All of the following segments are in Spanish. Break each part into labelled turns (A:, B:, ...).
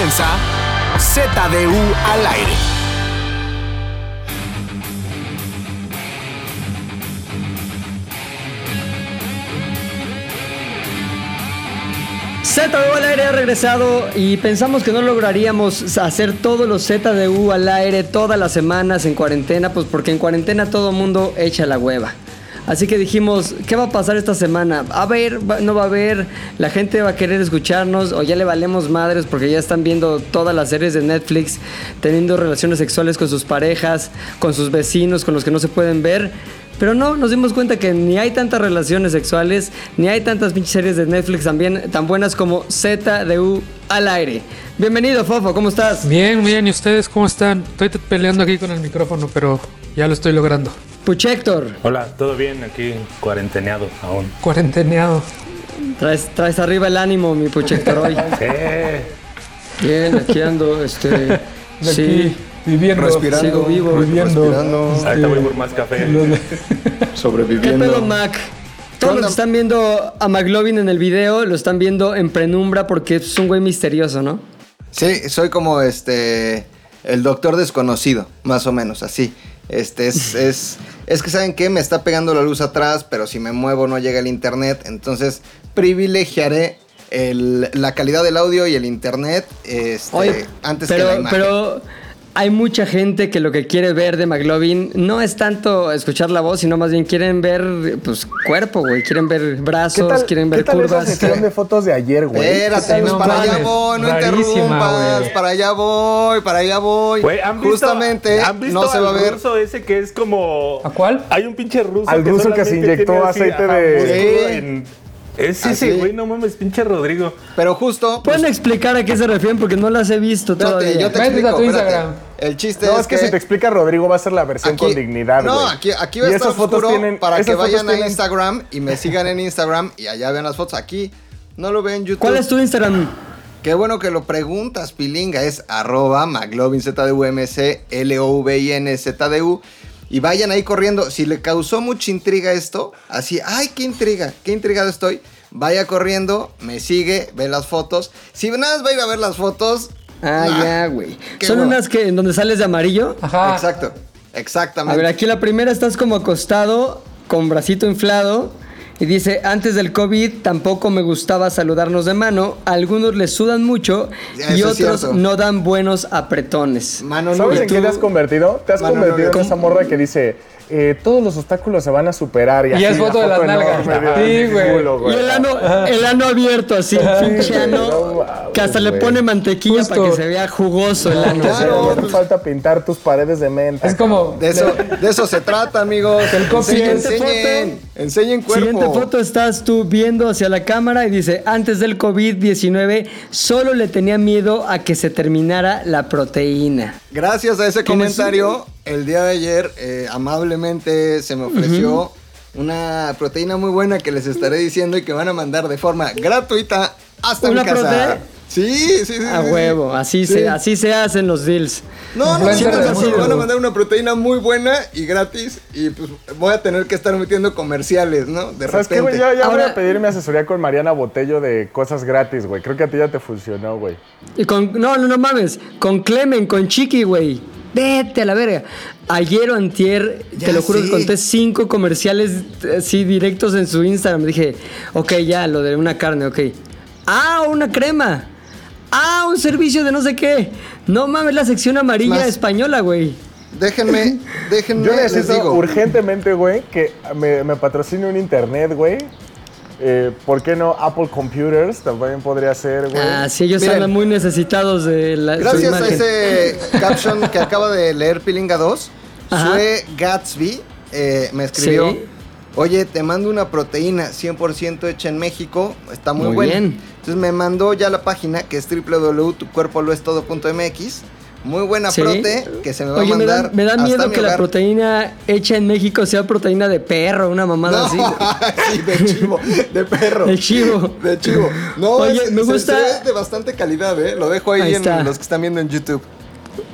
A: comienza ZDU al aire.
B: ZDU al aire ha regresado y pensamos que no lograríamos hacer todos los ZDU al aire todas las semanas en cuarentena, pues porque en cuarentena todo mundo echa la hueva. Así que dijimos, ¿qué va a pasar esta semana? A ver, no va a haber, la gente va a querer escucharnos o ya le valemos madres porque ya están viendo todas las series de Netflix, teniendo relaciones sexuales con sus parejas, con sus vecinos, con los que no se pueden ver. Pero no, nos dimos cuenta que ni hay tantas relaciones sexuales, ni hay tantas pinches series de Netflix también tan buenas como ZDU al aire. Bienvenido, Fofo, ¿cómo estás?
C: Bien, bien, ¿y ustedes cómo están? Estoy peleando aquí con el micrófono, pero ya lo estoy logrando.
B: Puchector,
D: Hola, ¿todo bien? Aquí cuarenteneado aún.
C: Cuarenteneado.
B: traes, traes arriba el ánimo, mi Puchector, hoy.
D: Sí.
B: Bien, aquí ando, este.
C: De
B: Sí,
C: aquí, viviendo.
E: Respirando,
B: sigo vivo.
C: Viviendo.
E: respirando,
D: Ahorita voy por más café.
C: De-
B: ¿Qué
E: sobreviviendo.
B: pedo, Mac? Todos los que están viendo a McLovin en el video lo están viendo en penumbra porque es un güey misterioso, ¿no?
E: Sí, soy como este el doctor desconocido, más o menos así. Este es, es, es que saben qué, me está pegando la luz atrás, pero si me muevo no llega el internet, entonces privilegiaré el- la calidad del audio y el internet este,
B: Oye,
E: antes
B: pero,
E: que la imagen.
B: pero hay mucha gente que lo que quiere ver de McLovin no es tanto escuchar la voz, sino más bien quieren ver pues cuerpo, güey. Quieren ver brazos, quieren ver
F: ¿qué tal
B: curvas.
F: esa sesión de fotos de ayer, güey?
E: Espérate, pues
C: No
E: para allá voy, no interrumpas, para allá voy, para allá voy.
D: Güey, ¿han visto,
E: Justamente
D: ¿han visto
E: no se va a ver.
D: ruso ese que es como...
C: ¿A cuál?
D: Hay un pinche ruso
F: Al ruso que se inyectó
D: así,
F: aceite
D: ajá,
F: de-
D: en- Es ese, güey, no mames, pinche Rodrigo.
E: Pero justo, pues,
B: ¿Pueden explicar a qué se refieren? Porque no las he visto
E: espérate,
B: todavía.
E: yo te
C: Métete a
E: explico,
C: tu. Instagram.
E: El chiste
F: No,
E: es,
F: es que si te explica Rodrigo va a ser la versión
E: Aquí-
F: con dignidad,
E: No,
F: güey.
E: aquí, aquí va a
F: Y
E: estar
F: esas fotos
E: oscuro
F: tienen-
E: para que vayan a Instagram y me sigan en Instagram y allá vean las fotos. Aquí no lo ven en YouTube.
B: ¿Cuál es tu Instagram?
E: Qué bueno que lo preguntas, Pilinga. Es arroba McLovinZDUMC, L-O-V-I-N-Z-D-U. Y vayan ahí corriendo. Si le causó mucha intriga esto, así, ay, qué intriga, qué intrigado estoy. Vaya corriendo, me sigue, ve las fotos. Si nada más va a ir a ver las fotos.
B: Ah,
E: nah,
B: ya, güey. Son unas que en donde sales de amarillo.
C: Ajá.
E: Exacto,
B: A
E: exactamente.
B: ver, aquí la primera estás como acostado, con bracito inflado. Y dice, antes del COVID tampoco me gustaba saludarnos de mano. A algunos les sudan mucho
E: Eso
B: y otros no dan buenos apretones.
E: Mano, no,
F: ¿Sabes en
E: tú-
F: qué te has convertido? Te has
E: Mano, no,
F: convertido
E: no,
F: en esa morra que dice, eh, todos los obstáculos se van a superar. Y,
C: Y
F: así
C: es
F: la
C: foto de las nalgas. Sí, güey.
B: Y el ano, el ano abierto así, pinche ano,
F: No mames,
B: que hasta le pone mantequilla
C: Justo.
B: para que se vea jugoso el ano.
E: Claro.
F: No falta pintar tus paredes de menta.
C: Es como.
E: De eso, de eso se trata, amigos.
C: El copy.
E: enseñen, enseñen cuerpo.
B: Siguiente foto estás tú viendo hacia la cámara y dice, antes del COVID-19 solo le tenía miedo a que se terminara la proteína.
E: Gracias a ese
B: ¿Tienes-
E: comentario, el día de ayer eh, amablemente se me ofreció una proteína muy buena que les estaré diciendo y que van a mandar de forma gratuita hasta
B: ¿Una
E: mi casa.
B: prote?
E: Sí, sí, sí.
B: A
E: sí.
B: huevo, así,
E: Sí.
B: se, así se hacen los deals.
E: No, no, sí,
C: músculo.
E: van a mandar una proteína muy buena y gratis y pues voy a tener que estar metiendo comerciales, ¿no? De
F: ¿Sabes
E: repente.
F: qué, güey? Ya, voy a pedir mi asesoría con Mariana Botello de cosas gratis, güey. Creo que a ti ya te funcionó, güey.
B: Y con, no, no, no mames, con Clemen, con Chiqui, güey. Vete a la verga. Ayer o antier,
E: Ya
B: te lo juro que conté cinco comerciales así directos en su Instagram. Dije, ok, ya, lo de una carne, ok. Ah, una crema. Ah, un servicio de no sé qué. No mames, la sección amarilla
E: Más-
B: española, güey.
E: Déjenme, déjenme,
F: Yo
E: les
F: necesito
E: digo.
F: urgentemente, güey, que me, me patrocine un internet, güey. Eh, ¿Por qué no Apple Computers? También podría ser, güey.
B: Ah, sí, ellos
E: Miren.
B: andan muy necesitados de la su
E: Gracias a ese caption que acaba de leer Pilinga 2,
B: Ajá.
E: Sue Gatsby eh, me escribió:
B: Sí.
E: Oye, te mando una proteína 100% hecha en México, está muy,
B: Muy
E: buena.
B: bien.
E: Entonces me mandó ya la página que es www.tucuerpoloestodo.mx. Muy buena
B: Sí.
E: prote que se me va
B: Oye,
E: a
B: me
E: mandar.
B: da, me da miedo
E: mi
B: que la proteína hecha en México sea proteína de perro, una mamada
E: No,
B: así.
E: sí, de chivo, de perro.
B: De chivo.
E: De chivo. No,
B: Oye,
E: es-
B: me gusta-
E: se ve de bastante calidad, ¿eh? Lo dejo ahí,
B: Ahí
E: en
B: está.
E: los que están viendo en YouTube.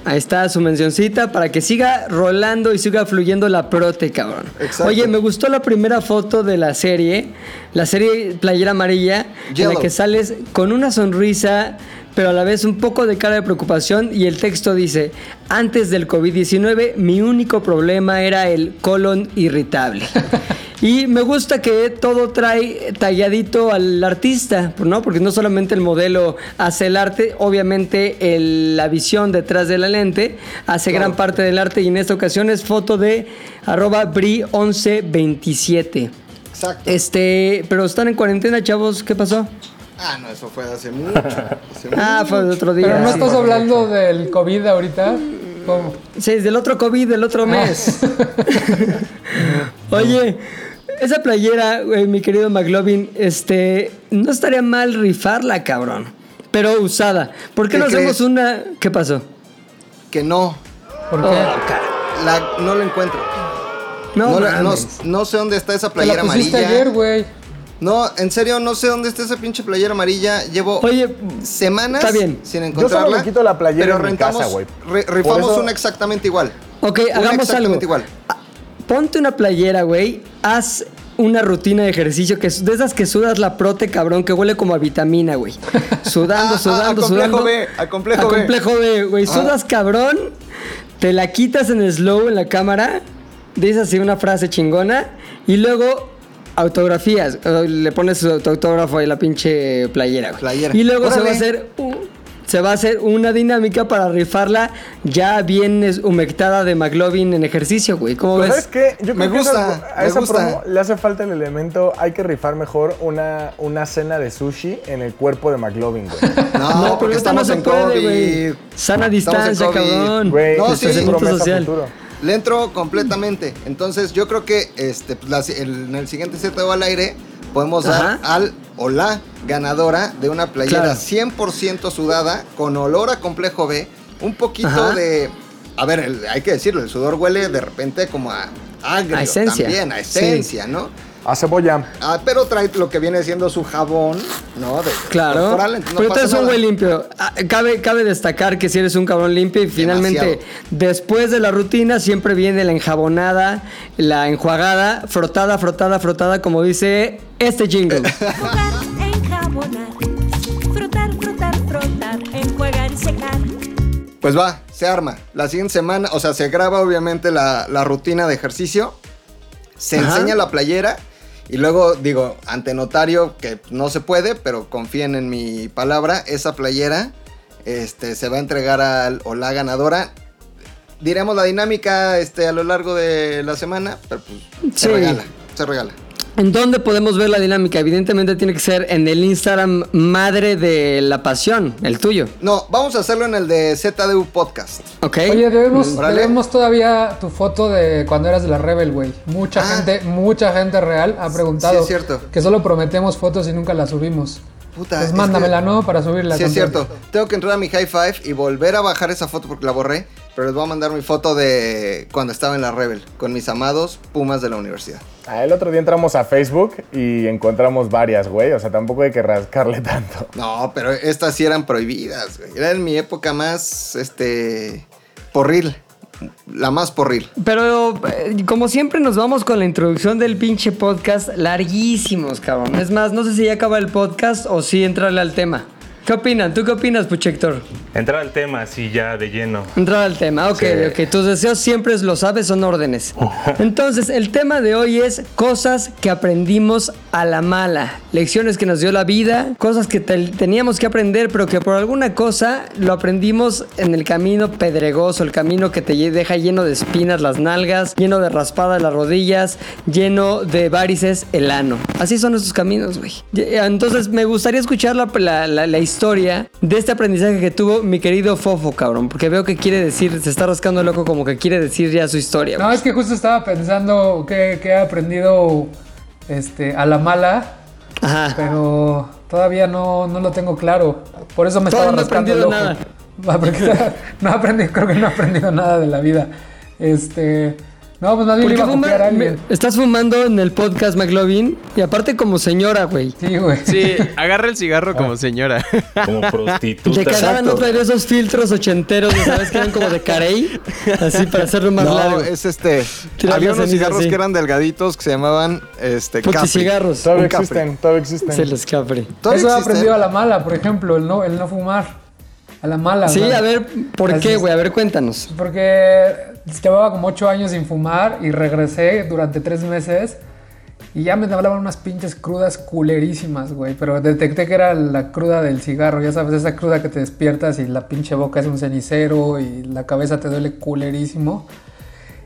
B: Ahí está su mencioncita para que siga rolando y siga fluyendo la prote, cabrón.
E: Exacto.
B: Oye, me gustó la primera foto de la serie, la serie Playera Amarilla, en la que sales con una sonrisa, pero a la vez un poco de cara de preocupación y el texto dice, antes del COVID-19 mi único problema era el colon irritable. Y me gusta que todo trae talladito al artista, ¿no? Porque no solamente el modelo hace el arte, obviamente el- la visión detrás de la lente hace gran parte del arte y en esta ocasión es foto de arroba bri1127.
E: Exacto.
B: Este, pero están en cuarentena, chavos, ¿qué pasó?
E: Ah, no, eso fue hace mucho. hace
B: Ah,
E: mucho.
B: fue el otro día.
C: Pero no
B: sí.
C: estás hablando del COVID ahorita. ¿Cómo?
B: Sí, es del otro COVID, del otro mes. Oye, esa playera, güey, mi querido McLovin, este, no estaría mal rifarla, cabrón. Pero usada. ¿Por qué,
E: ¿Qué
B: no hacemos una? ¿Qué pasó?
E: Que no,
C: ¿Por qué?
B: Oh,
E: la, no lo encuentro.
B: No,
E: No, la- no- sé dónde está esa
C: Te la
E: playera
C: pusiste
E: amarilla.
C: ayer, güey.
E: No, en serio, no sé dónde está esa pinche playera amarilla. Llevo
B: Oye,
E: semanas
B: está bien.
E: sin
F: Yo
E: encontrarla.
F: solo me quito la playera
E: pero
F: en mi casa, güey.
E: re- rifamos
F: eso-
E: una exactamente igual.
B: ok,
E: Una
B: hagamos algo.
E: exactamente igual.
B: Ah, Ponte una playera, güey. Haz una rutina de ejercicio que de esas que sudas la prote, cabrón, que huele como a vitamina, güey. Sudando,
E: Ah,
B: sudando,
E: ah, a complejo
B: sudando.
E: B, a complejo
B: A
E: B.
B: complejo B, güey.
E: Ah.
B: Sudas, cabrón. Te la quitas en slow en la cámara. Dices así una frase chingona. Y luego autografías. Le pones su- tu autógrafo ahí a la pinche playera, güey.
E: Playera.
B: Y luego se va a hacer. u- se va a hacer una dinámica para rifarla ya bien humectada de McLovin en ejercicio, güey. ¿Cómo
F: Pero
B: ves?
F: ¿Sabes qué? Yo
E: Me
F: creo que
E: gusta,
F: esa- a
E: me
F: esa
E: gusta.
F: promo le hace falta el elemento. Hay que rifar mejor una, una cena de sushi en el cuerpo de McLovin, güey.
E: No,
B: No, pero
E: porque
B: esta no
E: estamos
B: se
E: en
B: puede,
E: COVID.
B: güey. Sana distancia, cabrón.
F: Güey,
E: No, sí.
F: es
B: Distanciamiento
F: promesa
B: social.
F: futuro.
E: Le entro completamente. Entonces, yo creo que este, pues, la- el- en el siguiente set al aire podemos
B: Ajá.
E: dar al o la ganadora de una playera
B: Claro.
E: 100% sudada con olor a complejo B, un poquito
B: Ajá.
E: de a ver, el- hay que decirlo, el sudor huele de repente como a agrio
B: A esencia.
E: también, a
B: Sí.
E: esencia, ¿no?
F: A cebolla.
E: Ah, pero trae lo que viene siendo su jabón, ¿no? De,
B: Claro.
E: corporal, entonces no
B: pero tú eres un güey limpio. Ah, Cabe, cabe destacar que si eres un cabrón limpio y finalmente
E: Demasiado.
B: después de la rutina siempre viene la enjabonada, la enjuagada, frotada, frotada, frotada, como dice este jingle.
G: Jugar, enjabonar, frotar, frotar, frotar, enjuagar y secar.
E: Pues va, se arma. La siguiente semana, o sea, se graba obviamente la, la rutina de ejercicio, se
B: Ajá.
E: enseña la playera y luego digo, ante notario, que no se puede, pero confíen en mi palabra, esa playera este, se va a entregar al, o la ganadora. Diremos la dinámica este, a lo largo de la semana, pero pues se regala, se regala.
B: ¿En dónde podemos ver la dinámica? Evidentemente tiene que ser en el Instagram madre de la pasión, el tuyo.
E: No, vamos a hacerlo en el de ZDU Podcast.
B: ¿Ok?
C: Oye, debemos, debemos todavía tu foto de cuando eras de la Rebel, güey. Mucha
E: Ah.
C: gente, mucha gente real ha preguntado
E: Sí, es cierto.
C: que solo prometemos fotos y nunca las subimos.
E: Puta,
C: Pues
E: es
C: mándamela,
E: que-
C: ¿no? Para subirla.
E: Sí, es cierto. Tengo que entrar a mi high five y volver a bajar esa foto porque la borré. Pero les voy a mandar mi foto de cuando estaba en la Rebel con mis amados Pumas de la universidad.
F: Ah, el otro día entramos a Facebook y encontramos varias, güey. O sea, tampoco hay que rascarle tanto.
E: No, pero estas sí eran prohibidas, güey. Era en mi época más, este, porril. La más porril.
B: Pero eh, como siempre nos vamos con la introducción del pinche podcast larguísimos, cabrón. Es más, no sé si ya acaba el podcast o si entrarle al tema. ¿Qué opinan? ¿Tú qué opinas, Puchector?
H: Entrar al tema así ya de lleno.
B: Entrar al tema, ok,
H: Sí.
B: ok. Tus deseos siempre lo sabes, son órdenes. Entonces, el tema de hoy es cosas que aprendimos a la mala. Lecciones que nos dio la vida, cosas que te- teníamos que aprender, pero que por alguna cosa lo aprendimos en el camino pedregoso, el camino que te deja lleno de espinas las nalgas, lleno de raspadas las rodillas, lleno de varices el ano. Así son esos caminos, güey. Entonces, me gustaría escuchar la, la- la- la historia de este aprendizaje que tuvo mi querido Fofo, cabrón, porque veo que quiere decir, se está rascando el loco como que quiere decir ya su historia.
C: No, es que justo estaba pensando que, que he aprendido este, a la mala,
B: Ajá.
C: pero todavía no, no lo tengo claro. Por eso me
B: Todavía
C: estaba
B: no
C: rascando el
B: aprendido
C: ojo. Va, porque no he aprendido, creo que no he aprendido nada de la vida. Este, No, pues más bien
B: ¿Por
C: le
B: qué
C: iba a
B: fuma-
C: copiar a alguien.
B: me- estás fumando en el podcast, McLovin, y aparte como señora, güey.
C: Sí, güey.
I: Sí, agarra el cigarro como señora.
H: Como prostituta.
B: No
E: Exacto.
B: traer esos filtros ochenteros, ya ¿sabes? Que eran como de carey, así para hacerlo más
E: No,
B: largo.
E: es este. Había unos cigarros
B: así.
E: que eran delgaditos que se llamaban este Capri.
B: cigarros.
F: Todavía
E: Un Capri.
F: existen, todavía existen.
B: Se les capre.
E: ¿Todavía
C: Eso he
E: existen?
C: aprendido a la mala, por ejemplo, el no, el no fumar. A la mala.
B: Sí, a ver, ¿por
C: así
B: qué, güey? A ver, cuéntanos.
C: Porque llevaba como ocho años sin fumar y regresé durante tres meses y ya me hablaban unas pinches crudas culerísimas, güey. Pero detecté que era la cruda del cigarro, ya sabes, esa cruda que te despiertas y la pinche boca es un cenicero y la cabeza te duele culerísimo.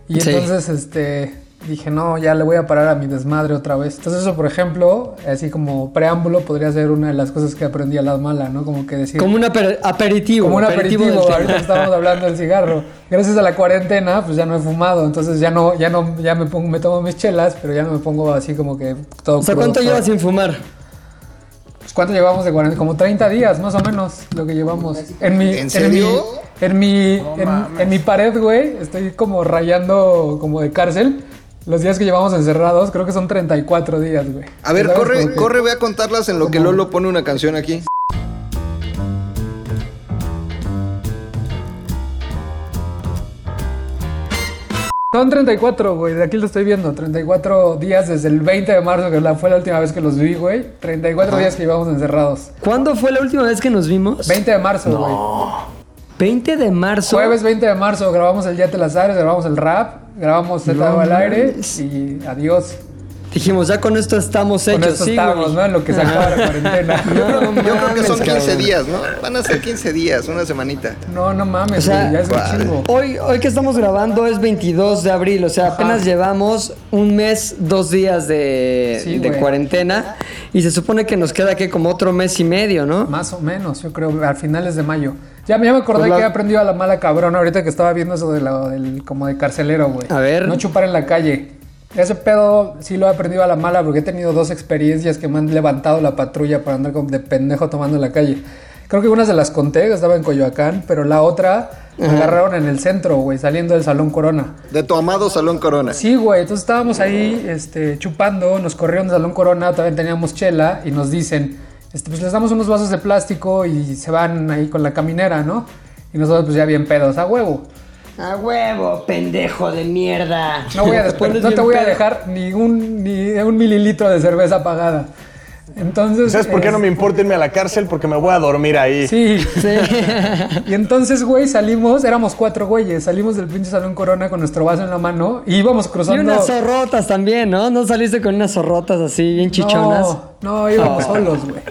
C: Y
B: Sí.
C: entonces, este, dije, no, ya le voy a parar a mi desmadre otra vez. Entonces eso, por ejemplo, así como preámbulo, podría ser una de las cosas que aprendí a la mala, ¿no? Como que decir...
B: Como un aper- aperitivo.
C: Como un aperitivo, ahorita que estábamos hablando del cigarro. Gracias a la cuarentena, pues ya no he fumado, entonces ya no, ya no, ya me pongo, me tomo mis chelas, pero ya no me pongo así como que todo.
B: O sea,
C: crudo,
B: ¿cuánto llevas sin fumar?
C: Pues, ¿Cuánto llevamos de cuarentena? Como 30 días, más o menos, lo que llevamos. En mi,
E: ¿En serio?
C: mi, en mi, en, en mi pared, güey, estoy como rayando como de cárcel. Los días que llevamos encerrados, creo que son 34 días, güey.
E: A ver, corre,
C: que-
E: corre, voy a contarlas en lo que Lolo pone una canción aquí.
C: Son 34, güey. De aquí lo estoy viendo. 34 días desde el 20 de marzo, que fue la última vez que los vi, güey. 34 días que llevamos encerrados.
B: ¿Cuándo fue la última vez que nos vimos?
C: 20 de marzo, güey.
B: 20 de marzo.
C: Jueves 20 de marzo grabamos el Día de las Ares, grabamos el rap, grabamos
B: No
C: al aire y adiós.
B: Dijimos, ya con esto estamos
C: Con
B: hechos.
C: esto
B: sí,
C: estamos. ¿no? En lo que se acaba la cuarentena.
B: No,
E: Yo creo que son
B: mames,
E: 15
B: cabrón.
E: días, ¿no? Van a ser 15 días, una semanita.
C: No, no mames,
B: O sea,
C: güey, ya es chingo.
B: Hoy, hoy que estamos grabando es 22 de abril, o sea, apenas llevamos un mes, dos días de,
C: Sí,
B: de
C: güey.
B: cuarentena y se supone que nos queda que como otro mes y medio, ¿no?
C: Más o menos, yo creo, a finales de mayo. Ya, ya me acordé
F: Pues la-
C: que he aprendido a la mala cabrón ahorita que estaba viendo eso de la- del, como de carcelero, güey.
B: A ver.
C: No chupar en la calle. Ese pedo sí lo he aprendido a la mala porque he tenido dos experiencias que me han levantado la patrulla para andar de pendejo tomando en la calle. Creo que una se las conté, estaba en Coyoacán, pero la otra me agarraron en el centro, güey, saliendo del Salón Corona.
E: De tu amado Salón Corona.
C: Sí, güey, entonces estábamos ahí este, chupando, nos corrieron del Salón Corona, también teníamos chela y nos dicen, este, pues les damos unos vasos de plástico y se van ahí con la caminera, ¿no? Y nosotros pues ya bien pedos, a huevo.
B: A huevo, pendejo de mierda.
C: No, voy a
B: pones
C: no te voy a dejar ni un, ni un mililitro de cerveza pagada. Entonces...
F: ¿Sabes por qué no me importa irme a la cárcel? Porque me voy a dormir ahí.
C: Sí.
B: Sí.
C: Y entonces, güey, salimos, éramos cuatro güeyes, salimos del pinche Salón Corona con nuestro vaso en la mano y íbamos
B: Y
C: cruzando...
B: unas zorrotas también, ¿no? ¿No saliste con unas zorrotas así, bien chichonas?
C: No, no, íbamos solos, güey.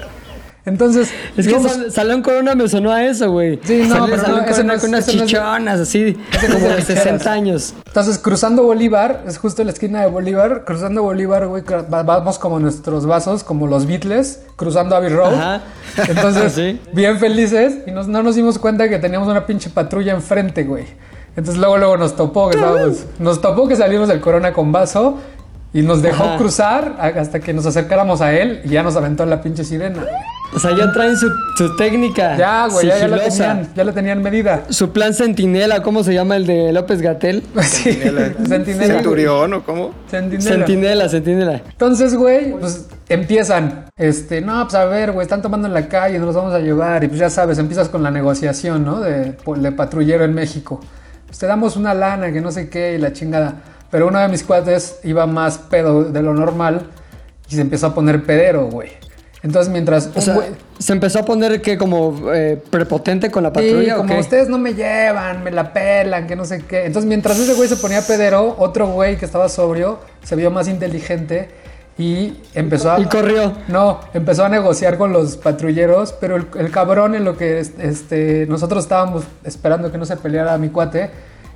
C: Entonces,
B: Es que Salón Corona me sonó a eso, güey.
C: Sí, no,
B: Salí de
C: pero
B: Salón
C: no,
B: Corona
C: no es-
B: con unas
C: ese no es-
B: chichonas, así,
C: no es
B: como
C: de
B: de
C: ficheras.
B: 60 años.
C: entonces cruzando Bolívar, es justo la esquina de Bolívar, cruzando Bolívar, güey, vamos como nuestros vasos, como los Beatles, cruzando Abbey Road.
B: Ajá.
C: Entonces,
B: Sí.
C: bien felices y nos- no nos dimos cuenta que teníamos una pinche patrulla enfrente, güey. Entonces luego luego nos topó que estábamos, nos topó que salimos del Corona con vaso y nos dejó
B: Ajá.
C: cruzar hasta que nos acercáramos a él y ya nos aventó la pinche sirena.
B: O sea, ya traen su, su técnica
C: Ya, güey, ya, ya la tenían, ya la tenían medida.
B: Su plan centinela, ¿cómo se llama el de López Gatel?
C: Sí, Centinela.
E: Centurión o cómo?
C: Centinela.
B: Centinela, centinela.
C: Entonces, güey, pues empiezan, este, no, pues a ver, güey, están tomando en la calle, nos los vamos a llevar. Y pues ya sabes, empiezas con la negociación, ¿no? De, de patrullero en México. Pues te damos una lana, que no sé qué, y la chingada. Pero uno de mis cuates iba más pedo de lo normal y se empezó a poner pedero, güey. Entonces, mientras
B: O sea,
C: güey-
B: se empezó a poner que como eh, prepotente con la
C: Sí,
B: patrulla. ¿o
C: como
B: qué?
C: ustedes no me llevan, me la pelan, que no sé qué. Entonces, mientras ese güey se ponía pedero, otro güey que estaba sobrio se vio más inteligente y empezó a.
B: Y corrió.
C: No, empezó a negociar con los patrulleros, pero el, el cabrón en lo que este, nosotros estábamos esperando que no se peleara mi cuate,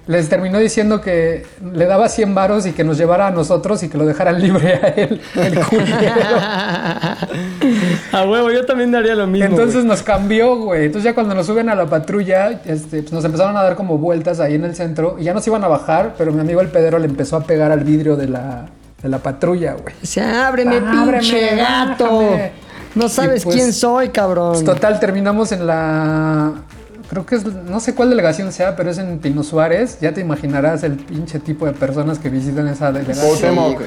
C: les terminó diciendo que le daba 100 varos y que nos llevara a nosotros y que lo dejaran libre a él, el culero.
B: a huevo, yo también daría lo mismo.
C: Entonces nos cambió, güey. Entonces ya cuando nos suben a la patrulla, este, pues nos empezaron a dar como vueltas ahí en el centro y ya nos iban a bajar, pero mi amigo el pedero le empezó a pegar al vidrio de la, de la patrulla, güey.
B: Se ábreme,
C: Ábreme,
B: pinche gato.
C: bájame.
B: No sabes
C: pues,
B: quién soy, cabrón.
C: Pues, total, terminamos en la... creo que es, no sé cuál delegación sea, pero es en Pino Suárez. Ya te imaginarás el pinche tipo de personas que visitan esa delegación.
B: Sí.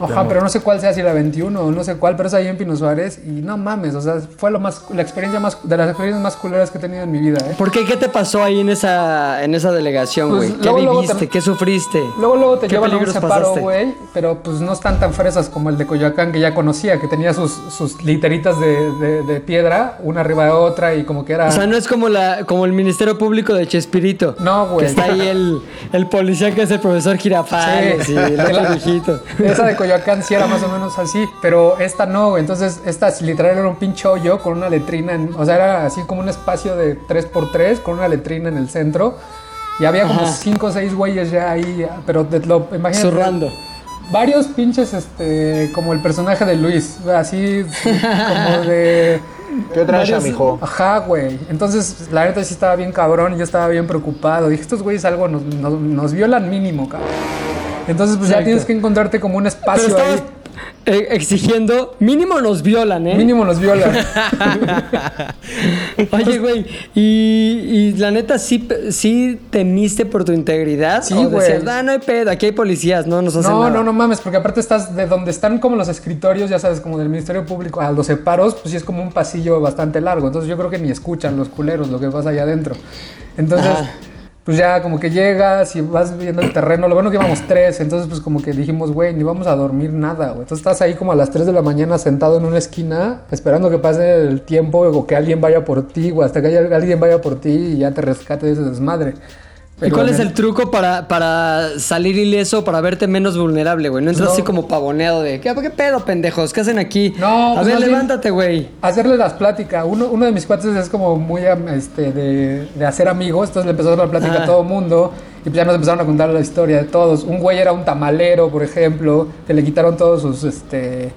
C: Ajá, pero no sé cuál sea, si la 21 o no sé cuál, pero es ahí en Pino Suárez y no mames, o sea, fue lo más, la experiencia más, de las experiencias más culeras que he tenido en mi vida, ¿eh?
B: ¿Por qué? ¿Qué te pasó ahí en esa, en esa delegación,
C: Pues,
B: güey? ¿Qué
C: luego, luego
B: viviste?
C: te-
B: ¿Qué sufriste?
C: Luego, luego te
B: ¿Qué
C: llevan a un separo, güey, pero pues no están tan fresas como el de Coyoacán que ya conocía, que tenía sus, sus literitas de, de- de piedra, una arriba de otra y como que era...
B: O sea, no es como la como el Ministerio Público de Chespirito.
C: No, güey.
B: Que está ahí el, el policía que es el profesor Girafales
C: Sí.
B: y el otro viejito.
C: Esa de Coyoacán sí era más o menos así, pero esta no, güey. Entonces, esta literal era un pinche hoyo con una letrina, en- o sea, era así como un espacio de 3x3 con una letrina en el centro. Y había como
B: Ajá.
C: 5 o 6 güeyes ya ahí, pero te lo imagínate.
B: Zurrando.
C: Varios pinches, este, como el personaje de Luis, así como de...
F: ¿Qué traes,
C: varios-
F: mijo?
C: Ajá, güey. Entonces, la neta sí estaba bien cabrón y yo estaba bien preocupado. Dije, estos güeyes algo nos, nos, nos violan mínimo, cabrón. Entonces, pues ya tienes que encontrarte como un
B: Pero
C: espacio
B: estabas
C: ahí.
B: eh, exigiendo, mínimo nos violan, ¿eh?
C: Mínimo nos violan.
B: Oye, güey, y, y la neta, ¿sí, ¿sí temiste por tu integridad?
C: Sí,
B: ¿O decías,
C: güey.
B: "Ah, no hay pedo, aquí hay policías, no nos hacen
C: No,
B: nada"?
C: no, no mames, porque aparte estás de donde están como los escritorios, ya sabes, como del Ministerio Público, a los separos, pues sí es como un pasillo bastante largo. Entonces yo creo que ni escuchan los culeros lo que pasa allá adentro. Entonces. Pues ya como que llegas y vas viendo el terreno. Lo bueno que íbamos tres, entonces pues como que dijimos, güey, ni vamos a dormir nada, güey. Entonces estás ahí como a las 3 de la mañana sentado en una esquina, esperando que pase el tiempo o que alguien vaya por ti, güey, hasta que alguien vaya por ti y ya te rescate de ese desmadre.
B: ¿Y cuál es el truco para, para salir ileso, para verte menos vulnerable, güey? No entras
C: No.
B: así como pavoneado de, ¿qué, qué pedo, pendejos? ¿Qué hacen aquí?
C: No,
B: A
C: pues
B: ver, levántate, güey.
C: hacerle las pláticas. Uno, uno de mis cuates es como muy este, de, de hacer amigos, entonces le empezó a dar la plática
B: Ah.
C: a todo mundo y pues ya nos empezaron a contar la historia de todos. Un güey era un tamalero, por ejemplo, que le quitaron todos sus... este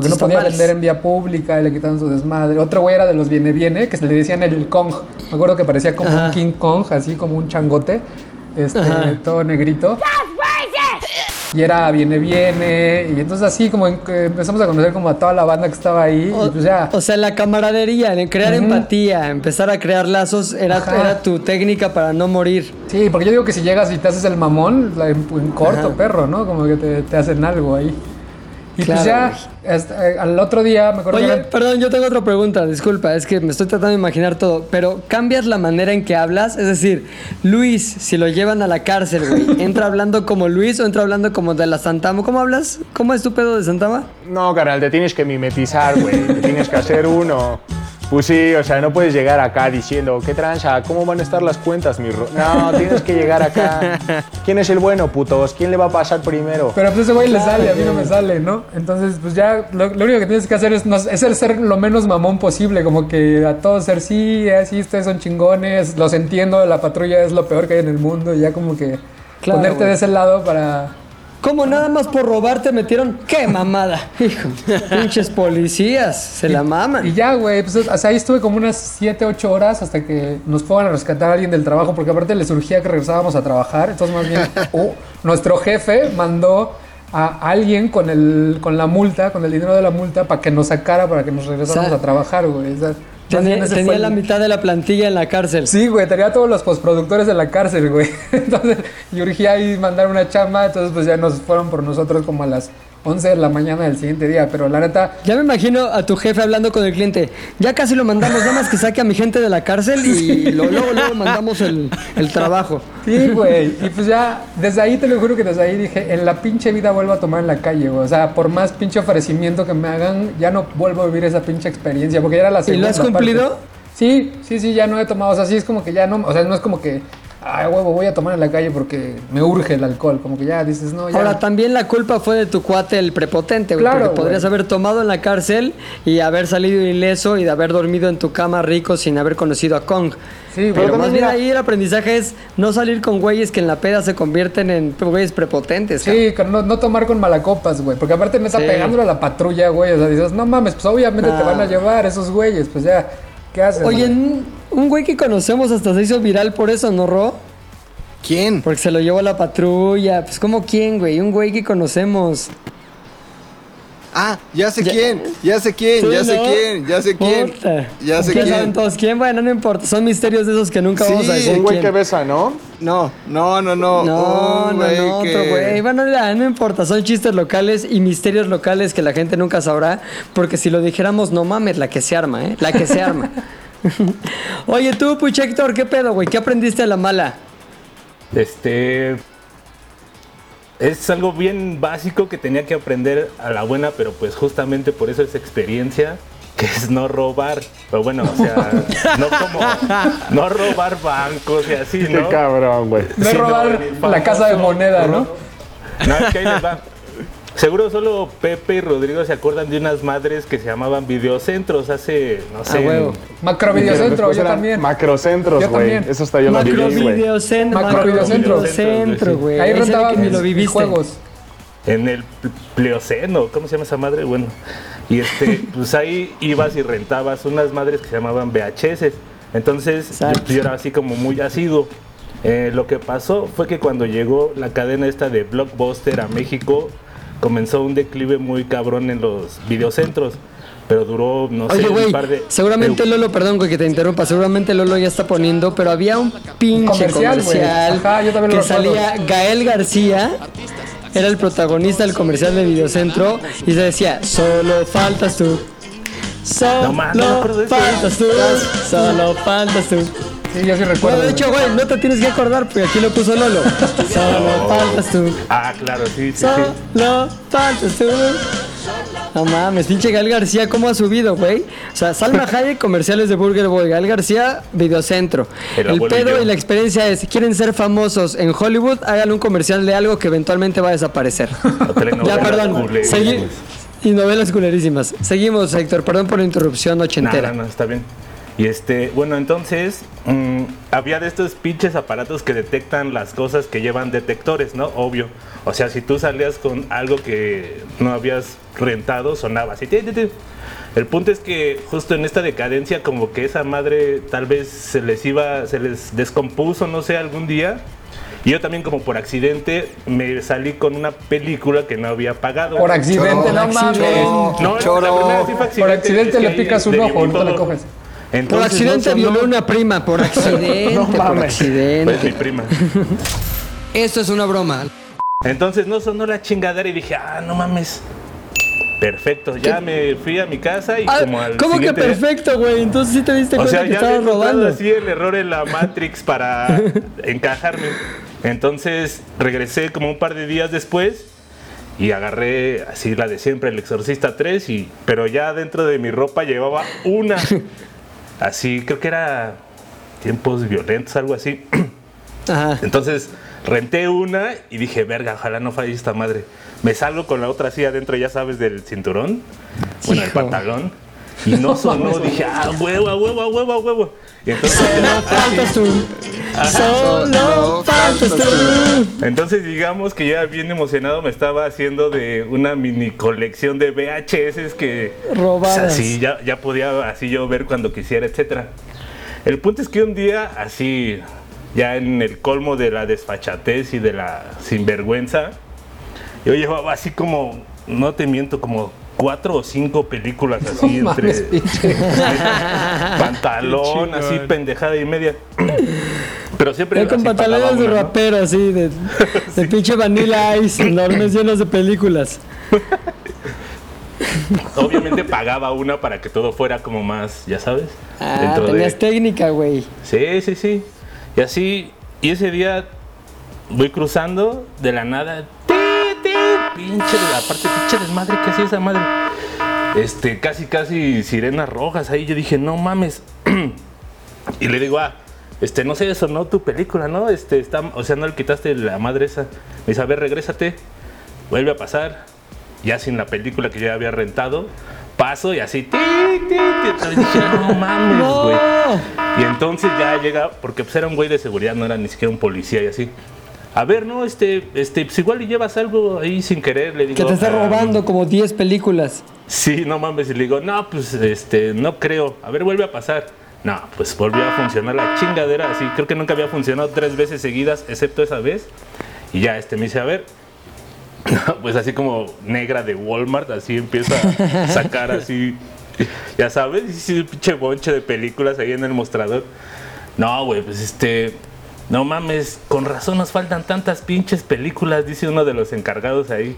C: porque no podía vender en vía pública y le quitaron su desmadre. Otro güey era de los viene viene, que se le decían el Kong. Me acuerdo que parecía como
B: Ajá.
C: un King Kong, así como un changote, este,
B: Ajá.
C: todo negrito. Y era viene viene y entonces así como empezamos a conocer como a toda la banda que estaba ahí
B: O,
C: y pues ya.
B: o sea, la camaradería, crear empatía, empezar a crear lazos, era, tu técnica para no morir.
C: Sí, porque yo digo que si llegas y te haces el mamón, en, en corto,
B: Ajá.
C: perro, ¿no? Como que te, te hacen algo ahí. Y pues
B: Claro,
C: ya, hasta- eh, al otro día me acuerdo
B: Oye,
C: que era-
B: perdón, yo tengo otra pregunta, disculpa, es que me estoy tratando de imaginar todo, pero ¿cambias la manera en que hablas? Es decir, Luis, si lo llevan a la cárcel, güey, ¿entra hablando como Luis o entra hablando como de la Santama? ¿Cómo hablas? ¿Cómo es tu pedo de Santama?
F: No, carnal, te tienes que mimetizar, güey. Te tienes que hacer uno. Pues sí, o sea, no puedes llegar acá diciendo, ¿qué tranza? ¿Cómo van a estar las cuentas, mi ro-?" No, tienes que llegar acá. ¿Quién es el bueno, putos? ¿Quién le va a pasar primero?
C: Pero pues ese güey le sale, a mí no me sale, ¿no? Entonces, pues ya lo, lo único que tienes que hacer es, no- es el ser lo menos mamón posible, como que a todos ser sí, así ustedes son chingones, los entiendo, la patrulla es lo peor que hay en el mundo, y ya como que
B: Claro,
C: ponerte de ese lado para...
B: ¿Cómo nada más por robarte metieron? ¡Qué mamada! Hijo, pinches policías, se la maman.
C: Y ya, güey, pues o sea, ahí estuve como unas 7, 8 horas hasta que nos fueron a rescatar a alguien del trabajo, porque aparte le surgía que regresábamos a trabajar. Entonces, más bien, oh, nuestro jefe mandó a alguien con, el, con la multa, con el dinero de la multa, para que nos sacara, para que nos regresáramos
B: O sea,
C: a trabajar, güey. O sea,
B: Tenía, la mitad de la plantilla en la cárcel.
C: Sí, güey, tenía todos los postproductores en la cárcel, güey. Entonces, y urgía ahí mandar una chamba, entonces pues ya nos fueron por nosotros como a las 11 de la mañana del siguiente día, pero la neta...
B: Ya me imagino a tu jefe hablando con el cliente. Ya casi lo mandamos, nada más que saque a mi gente de la cárcel y lo- luego, luego mandamos el, el trabajo.
C: Sí, güey. Y pues ya, desde ahí te lo juro que desde ahí dije, en la pinche vida vuelvo a tomar en la calle, güey. O sea, por más pinche ofrecimiento que me hagan, ya no vuelvo a vivir esa pinche experiencia, porque ya era la
B: ¿Y
C: segunda
B: lo has
C: parte.
B: cumplido?
C: Sí, sí, sí, ya no he tomado. O sea, sí es como que ya no, o sea, no es como que, ay, huevo, voy a tomar en la calle porque me urge el alcohol. Como que ya dices, no, ya.
B: Ahora, también la culpa fue de tu cuate, el prepotente, güey.
C: Claro,
B: porque podrías
C: güey.
B: haber tomado en la cárcel y haber salido ileso y de haber dormido en tu cama rico sin haber conocido a Kong.
C: Sí,
B: Pero
C: pero
B: más bien
F: mira-
B: ahí el aprendizaje es no salir con güeyes que en la peda se convierten en güeyes prepotentes.
C: Sí, con no, no tomar con malacopas, güey. Porque aparte me está
B: Sí.
C: pegándole a la patrulla, güey. O sea, dices, no mames, pues obviamente te van a llevar esos güeyes. Pues ya, ¿qué haces?
B: Oye, un, güey que conocemos hasta se hizo viral por eso, ¿no, Ro?
E: ¿Quién?
B: Porque se lo llevó la patrulla. Pues, ¿cómo quién, güey? Un güey que conocemos.
E: Ah, ya sé quién, ya sé quién,
B: Sí,
E: ya sé
B: ¿no?
E: quién, ya sé quién.
B: Puta.
E: Ya sé quién.
B: saben todos quién. Bueno, no importa. Son misterios de esos que nunca
E: Sí,
B: vamos a decir
F: Un güey que besa, ¿no?
E: No, no, no, no.
B: No, no, no,
E: que-
B: otro güey. Bueno, no importa, son chistes locales y misterios locales que la gente nunca sabrá, porque si lo dijéramos, no mames, la que se arma, ¿eh? La que se arma. Oye, tú, Puch Héctor, ¿qué pedo, güey? ¿Qué aprendiste de la mala?
H: Este. Es algo bien básico que tenía que aprender a la buena, pero pues justamente por eso es experiencia, que es no robar. Pero bueno, o sea, no como. No robar bancos y así,
F: Qué
H: ¿no?
F: cabrón, güey.
C: No
H: Sí,
C: robar la casa de moneda, ¿no?
H: No, es que ahí les va. Seguro solo Pepe y Rodrigo se acuerdan de unas madres que se llamaban videocentros hace, no sé.
B: huevo.
C: Macro Videocentro, yo también.
F: Macrocentros, güey.
C: también.
F: Eso está yo lo
B: Macro
F: viví, güey.
B: Videocentro.
C: Macro Videocentro.
B: Güey.
C: Ahí
B: Ese era
C: rentaba
B: que ni
C: mis,
B: lo
C: juegos.
H: en el Pleoceno, ¿cómo se llama esa madre? Bueno, y este, pues ahí ibas y rentabas unas madres que se llamaban VHS. Entonces, yo, pues, yo era así como muy asiduo. Eh, lo que pasó fue que cuando llegó la cadena esta de Blockbuster a México, comenzó un declive muy cabrón en los videocentros. Pero duró, no
B: Oye,
H: sé, un par de.
B: seguramente Lolo, perdón, que te interrumpa, seguramente Lolo ya está poniendo, pero había un pinche
C: Comercial,
B: comercial,
C: güey. Ajá, yo también
B: que salía Gael García, era el protagonista del comercial de Videocentro, y se decía, solo faltas tú. Solo
H: No no
B: faltas tú, solo faltas tú.
C: Sí, yo sí
B: Bueno,
C: recuerdo.
B: de hecho, güey, no te tienes que acordar, porque aquí lo puso Lolo. Solo faltas tú.
H: Ah, claro, sí, sí, sí.
B: Solo faltas tú. No mames, pinche Gal García, ¿cómo ha subido, güey? O sea, Salma Hayek, comerciales de Burger Boy. Gal García, Videocentro.
H: El
B: El,
H: abuelo y
B: pedo
H: yo.
B: y la experiencia es, si quieren ser famosos en Hollywood, hagan un comercial de algo que eventualmente va a desaparecer. Ya, perdón. y novelas culerísimas. Seguimos, Héctor. Perdón por la interrupción
H: No,
B: ochentera.
H: no, no, está bien. Y este, bueno, entonces mm, había de estos pinches aparatos que detectan las cosas que llevan detectores, ¿no? Obvio. O sea, si tú salías con algo que no habías rentado, sonaba así. ti, ti, ti. El punto es que justo en esta decadencia, como que esa madre tal vez se les iba, se les descompuso, no sé, algún día. Y yo también como por accidente me salí con una película que no había pagado.
C: Por accidente,
E: Choro,
C: no mames.
E: choro.
H: No,
E: Choro.
H: la primera sí fue accidente.
C: Por accidente
H: es que
C: le picas un ojo, no te la
B: Por accidente
H: no
B: violó una prima. Por accidente.
F: No
B: por
F: mames.
B: accidente.
H: Pues mi prima.
B: Esto es una broma.
H: Entonces no sonó la chingadera y dije, ah, no mames. Perfecto, ya me fui a mi casa y
B: Ah,
H: como al
B: ¿Cómo que perfecto, güey? Entonces sí te diste
H: O
B: cuenta
H: sea,
B: que
H: encontrado
B: robando.
H: así el error en la Matrix para encajarme. Entonces regresé como un par de días después y agarré así la de siempre, el Exorcista 3, y, pero ya dentro de mi ropa llevaba una. Así, creo que era tiempos violentos, algo así.
B: Ajá.
H: Entonces renté una y dije, verga, ojalá no falle esta madre. Me salgo con la otra así adentro, ya sabes, del cinturón, bueno, el pantalón. Y no sonó, dije, ah, huevo, huevo, huevo, huevo. Y entonces,
B: Solo faltas tú. Solo faltas
E: faltas
B: tú.
H: entonces digamos que ya bien emocionado me estaba haciendo de una mini colección de VHS que
B: Robadas.
H: pues, así ya, ya podía así yo ver cuando quisiera, etcétera. El punto es que un día así ya en el colmo de la desfachatez y de la sinvergüenza, yo llevaba así como, no te miento, como cuatro o cinco películas así
C: No
H: entre
C: mames,
H: pantalón, así pendejada y media. Pero siempre
B: con pantalones de rapero, así, de, de pinche Vanilla Ice, enormes llenos de películas.
H: Obviamente pagaba una para que todo fuera como más, ya sabes.
B: Ah,
H: dentro de-
B: tenías técnica, güey.
H: Sí, sí, sí. Y así, y ese día voy cruzando de la nada. Pinche, aparte, pinche desmadre que hacía esa madre. Este, casi, casi sirenas rojas ahí. Yo dije, no mames. y le digo, ah, este, no sé, sonó tu película, ¿no? Este, está, o sea, no le quitaste la madre esa. Me dice, a ver, regrésate. Vuelve a pasar. Ya sin la película que ya había rentado. Paso y así, ¡ti, ti, ti! Dije, no mames, güey. Y entonces ya llega, porque pues era un güey de seguridad, no era ni siquiera un policía y así. A ver, no, este, este, pues igual y llevas algo ahí sin querer, le digo.
B: Que te está
H: "Ah,
B: robando como 10 películas.
H: Sí, no mames, y le digo, no, pues este, no creo. A ver, vuelve a pasar. No, pues volvió a funcionar la chingadera, así, creo que nunca había funcionado tres veces seguidas, excepto esa vez. Y ya, este, me dice, a ver, pues así como negra de Walmart, así empieza a sacar así, ya sabes, y pinche bonche de películas ahí en el mostrador. No, güey, pues este, no mames, con razón nos faltan tantas pinches películas, dice uno de los encargados ahí.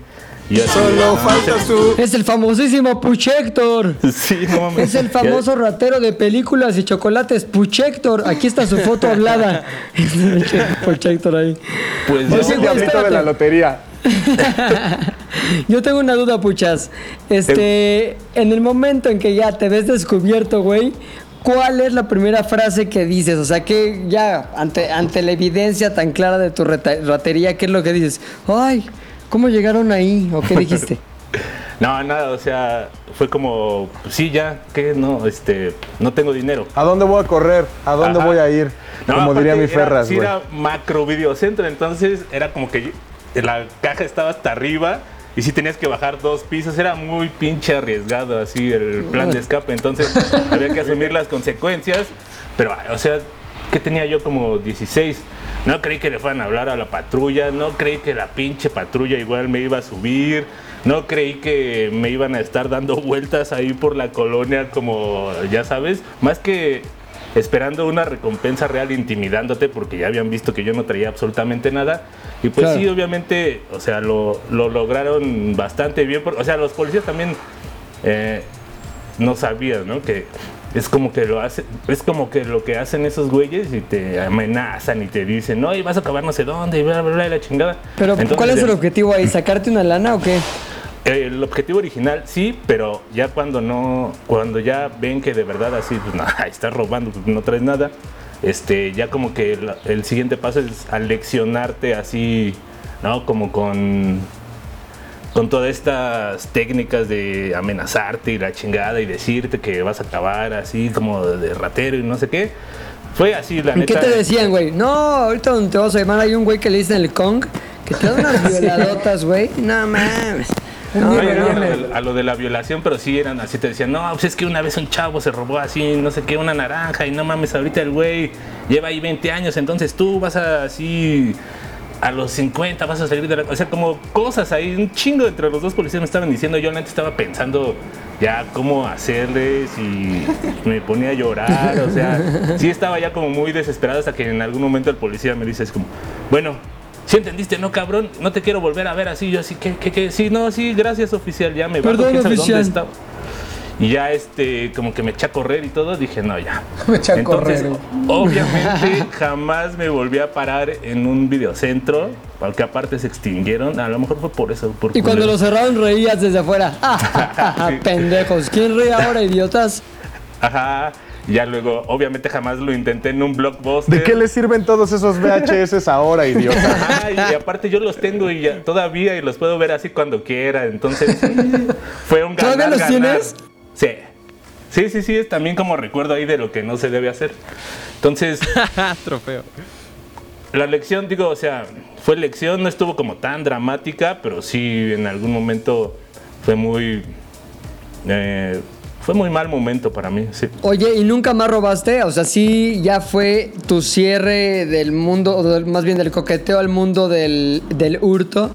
H: Y yo así,
E: Solo
H: no,
E: falta su.
B: Es el famosísimo Puchector.
H: Sí, no mames.
B: Es el famoso ratero de películas y chocolates, Puchector. Aquí está su foto hablada. Puchector ahí.
H: Pues
B: Oye,
F: Es el diablito de la lotería.
B: Yo tengo una duda, Puchas. Este, en el momento en que ya te ves descubierto, güey, ¿cuál es la primera frase que dices? O sea, que ya, ante, ante la evidencia tan clara de tu ratería, ¿qué es lo que dices? Ay, ¿cómo llegaron ahí? ¿O qué dijiste?
H: No, nada, o sea, fue como, pues sí, ya, que no, este, no tengo dinero.
F: ¿A dónde voy a correr? ¿A dónde
H: Ajá.
F: voy a ir?
H: No,
F: Como diría mi
H: era-
F: Ferras,
H: sí
F: güey.
H: era macro videocentro, entonces era como que la caja estaba hasta arriba y si tenías que bajar dos pisos, era muy pinche arriesgado así el plan de escape, entonces había que asumir las consecuencias, pero o sea, que tenía yo como 16. No creí que le fueran a hablar a la patrulla, no creí que la pinche patrulla igual me iba a subir, no creí que me iban a estar dando vueltas ahí por la colonia como, ya sabes, más que esperando una recompensa real intimidándote porque ya habían visto que yo no traía absolutamente nada. Y pues
B: Claro.
H: sí, obviamente, o sea, lo, lo lograron bastante bien. por- o sea, los policías también eh, no sabían, ¿no? Que es como que lo hace, es como que lo que hacen esos güeyes y te amenazan y te dicen, no, y vas a acabar no sé dónde, y bla, bla, bla, y la chingada.
B: Pero,
H: Entonces,
B: ¿cuál es el
H: ya-
B: objetivo ahí? ¿Sacarte una lana o qué?
H: El objetivo original sí, pero ya cuando no, cuando ya ven que de verdad así, pues ahí estás robando, pues no traes nada, este, ya como que el, el siguiente paso es aleccionarte así, ¿no? Como con, con todas estas técnicas de amenazarte y la chingada y decirte que vas a acabar así como de ratero y no sé qué. Fue así, la
B: ¿Y
H: neta.
B: qué te decían, güey? No, ahorita donde te vas a llamar hay un güey que le dicen el Kong, que te da unas violadotas, güey. No mames. No,
H: No, a lo de la violación, pero sí eran así, te decían, no, pues es que una vez un chavo se robó así, no sé qué, una naranja, y no mames, ahorita el güey lleva ahí 20 años, entonces tú vas a así, a los 50 vas a salir de la... O sea, como cosas ahí, un chingo entre los dos policías me estaban diciendo, yo antes estaba pensando ya cómo hacerles y me ponía a llorar, o sea, sí estaba ya como muy desesperado hasta que en algún momento el policía me dice, es como, bueno, ¿Sí entendiste, no, cabrón? No te quiero volver a ver así. Yo así, ¿qué, qué, qué? Sí, no, sí, gracias, oficial. Ya me bajo,
B: Perdón,
H: quién sabe
B: oficial.
H: dónde estaba. Y ya, este, como que me eché a correr y todo. Dije, no, ya.
C: Me eché a
H: Entonces,
C: correr.
H: obviamente, jamás me volví a parar en un videocentro. Porque aparte se extinguieron. A lo mejor fue por eso. Por
B: Y cuando lo cerraron reías desde afuera. Ah. Pendejos. ¿Quién ríe ahora, idiotas?
H: Ajá. Ya luego, obviamente, jamás lo intenté en un blockbuster.
F: ¿De qué le sirven todos esos VHS ahora, idiota?
H: Ajá, y aparte yo los tengo y ya, todavía y los puedo ver así cuando quiera. Entonces, fue un ganar,
B: ¿Todavía los
H: ganar.
B: tienes?
H: Sí. Sí, sí, sí, es también como recuerdo ahí de lo que no se debe hacer. Entonces,
I: Trofeo.
H: la lección, digo, o sea, fue lección, no estuvo como tan dramática, pero sí en algún momento fue muy. eh, fue muy mal momento para mí, sí.
B: Oye, ¿y nunca más robaste? O sea, sí, ya fue tu cierre del mundo, o del- más bien del coqueteo al mundo del, del hurto.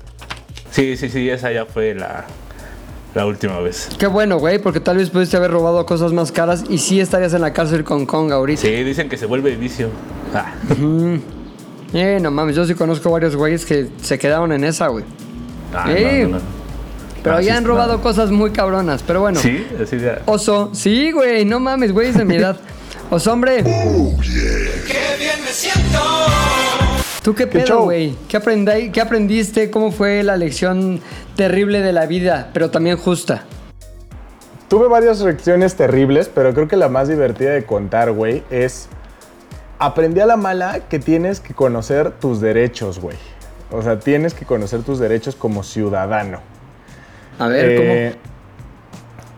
H: Sí, sí, sí, esa ya fue la, la última vez.
B: Qué bueno, güey, porque tal vez pudiste haber robado cosas más caras y sí estarías en la cárcel con Kong ahorita.
H: Sí, dicen que se vuelve vicio. Ah.
B: Eh, no mames, yo sí conozco varios güeyes que se quedaron en esa, güey.
H: Ah,
B: Eh,
H: no, no, no.
B: Pero
H: Ah,
B: ya han
H: no.
B: robado cosas muy cabronas, pero bueno.
H: Sí, así de.
B: Oso, sí, güey, no mames, güey, es de mi edad. Oso, hombre. ¿Tú qué pedo,
F: show?
B: güey? ¿Qué, aprendí- ¿Qué aprendiste? ¿Cómo fue la lección terrible de la vida, pero también justa?
F: Tuve varias lecciones terribles, pero creo que la más divertida de contar, güey, es... Aprendí a la mala que tienes que conocer tus derechos, güey. O sea, tienes que conocer tus derechos como ciudadano.
B: A ver,
F: Eh,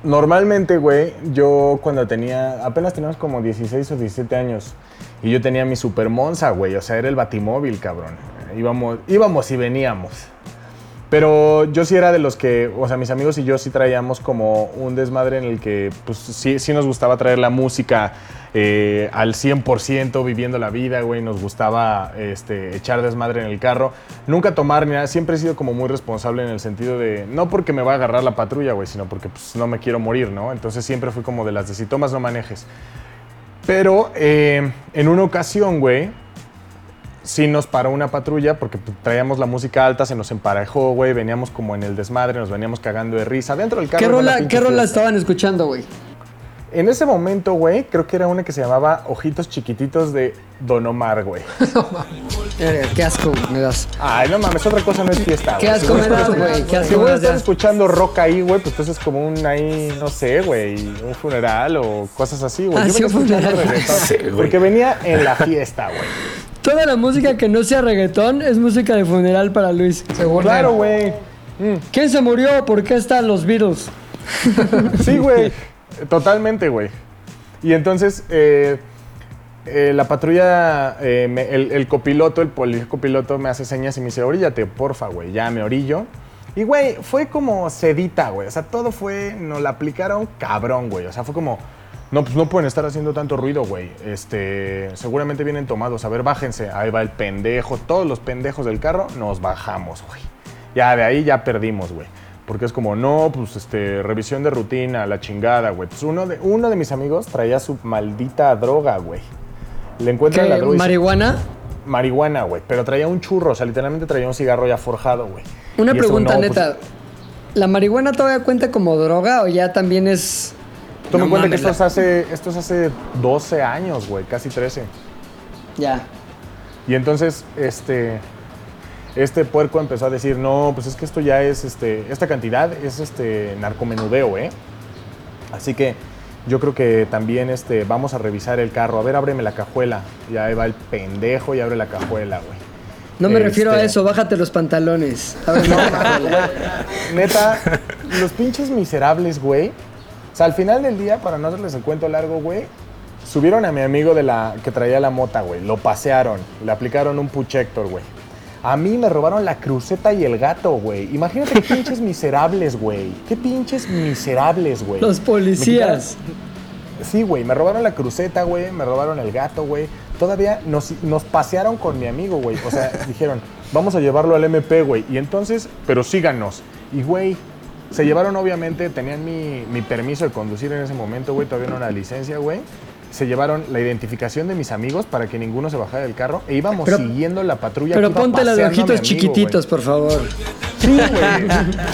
F: Normalmente, güey, yo cuando tenía, apenas teníamos como 16 o 17 años, y yo tenía mi Super Monza, güey, o sea, era el batimóvil, cabrón. Íbamos, íbamos y veníamos. Pero yo sí era de los que, o sea, mis amigos y yo sí traíamos como un desmadre en el que, pues sí, sí nos gustaba traer la música eh, al 100%, viviendo la vida, güey. Nos gustaba este, echar desmadre en el carro. Nunca tomar ni nada. Siempre he sido como muy responsable en el sentido de, no porque me va a agarrar la patrulla, güey, sino porque pues, no me quiero morir, ¿no? Entonces siempre fui como de las de si tomas, no manejes. Pero eh, en una ocasión, güey, sí nos paró una patrulla porque traíamos la música alta, se nos emparejó, güey, veníamos como en el desmadre, nos veníamos cagando de risa. Dentro del carro.
B: ¿Qué rola, ¿qué rola estaban escuchando, güey?
F: En ese momento, güey, creo que era una que se llamaba Ojitos Chiquititos de Don Omar, güey.
B: Eh, Qué asco me das.
F: Ay, no mames, otra cosa no es fiesta,
B: Qué asco
F: Si voy a
B: me das,
F: estar-
B: güey, qué asco
F: Si voy a estar escuchando rock ahí, güey, pues entonces es como un ahí, no sé, güey, un funeral o cosas así, güey.
B: Ah,
F: Yo
B: sí,
F: venía
B: un
F: escuchando
B: funeral.
F: reggaetón. Porque venía en la fiesta, güey.
B: Toda la música que no sea reggaetón es música de funeral para Luis.
C: Según
F: Claro, güey.
B: ¿Quién se murió? ¿Por qué están los Beatles?
F: Sí, güey. Totalmente, güey. Y entonces, eh, eh, la patrulla, eh, me- el, el copiloto, el policopiloto me hace señas y me dice, oríllate, porfa, güey. Ya me orillo. Y, güey, fue como sedita, güey. O sea, todo fue, nos la aplicaron cabrón, güey. O sea, fue como, no, pues no pueden estar haciendo tanto ruido, güey. Este, seguramente vienen tomados. A ver, bájense. Ahí va el pendejo. Todos los pendejos del carro, nos bajamos, güey. Ya de ahí ya perdimos, güey. Porque es como, no, pues, este, revisión de rutina, la chingada, güey. Pues uno de, uno de mis amigos traía su maldita droga, güey. Le encuentran
B: ¿Qué,
F: la droga
B: ¿Marihuana?
F: marihuana, güey. Pero traía un churro, o sea, literalmente traía un cigarro ya forjado, güey.
B: Una
F: Y eso,
B: pregunta
F: pues,
B: neta. ¿La marihuana todavía cuenta como droga o ya también es...
F: Toma en
B: No
F: cuenta que esto es, hace, esto es hace 12 años, güey, casi 13.
B: Ya.
F: Y entonces, este, este puerco empezó a decir, no, pues es que esto ya es, este, esta cantidad es este narcomenudeo, ¿eh? Así que yo creo que también este, vamos a revisar el carro. A ver, ábreme la cajuela. Y ahí va el pendejo y abre la cajuela, güey.
B: No me refiero a
F: Este,
B: eso, bájate los pantalones. Ábreme la cajuela.
F: Neta, los pinches miserables, güey. Sea, al final del día, para no hacerles el cuento largo, güey, subieron a mi amigo de la que traía la mota, güey. Lo pasearon, le aplicaron un puchector, güey. A mí me robaron la cruceta y el gato, güey. Imagínate qué pinches miserables, güey. Qué pinches miserables, güey.
B: Los policías.
F: Sí, güey, me robaron la cruceta, güey, me robaron el gato, güey. Todavía nos, nos pasearon con mi amigo, güey. O sea, dijeron, vamos a llevarlo al MP, güey. Y entonces, pero síganos. Y, güey, se llevaron, obviamente, tenían mi, mi permiso de conducir en ese momento, güey, todavía no una licencia, güey. Se llevaron la identificación de mis amigos para que ninguno se bajara del carro e íbamos
B: Pero-
F: siguiendo la patrulla.
B: Pero ponte
F: mi
B: ojitos chiquititos, por favor.
F: Sí, güey.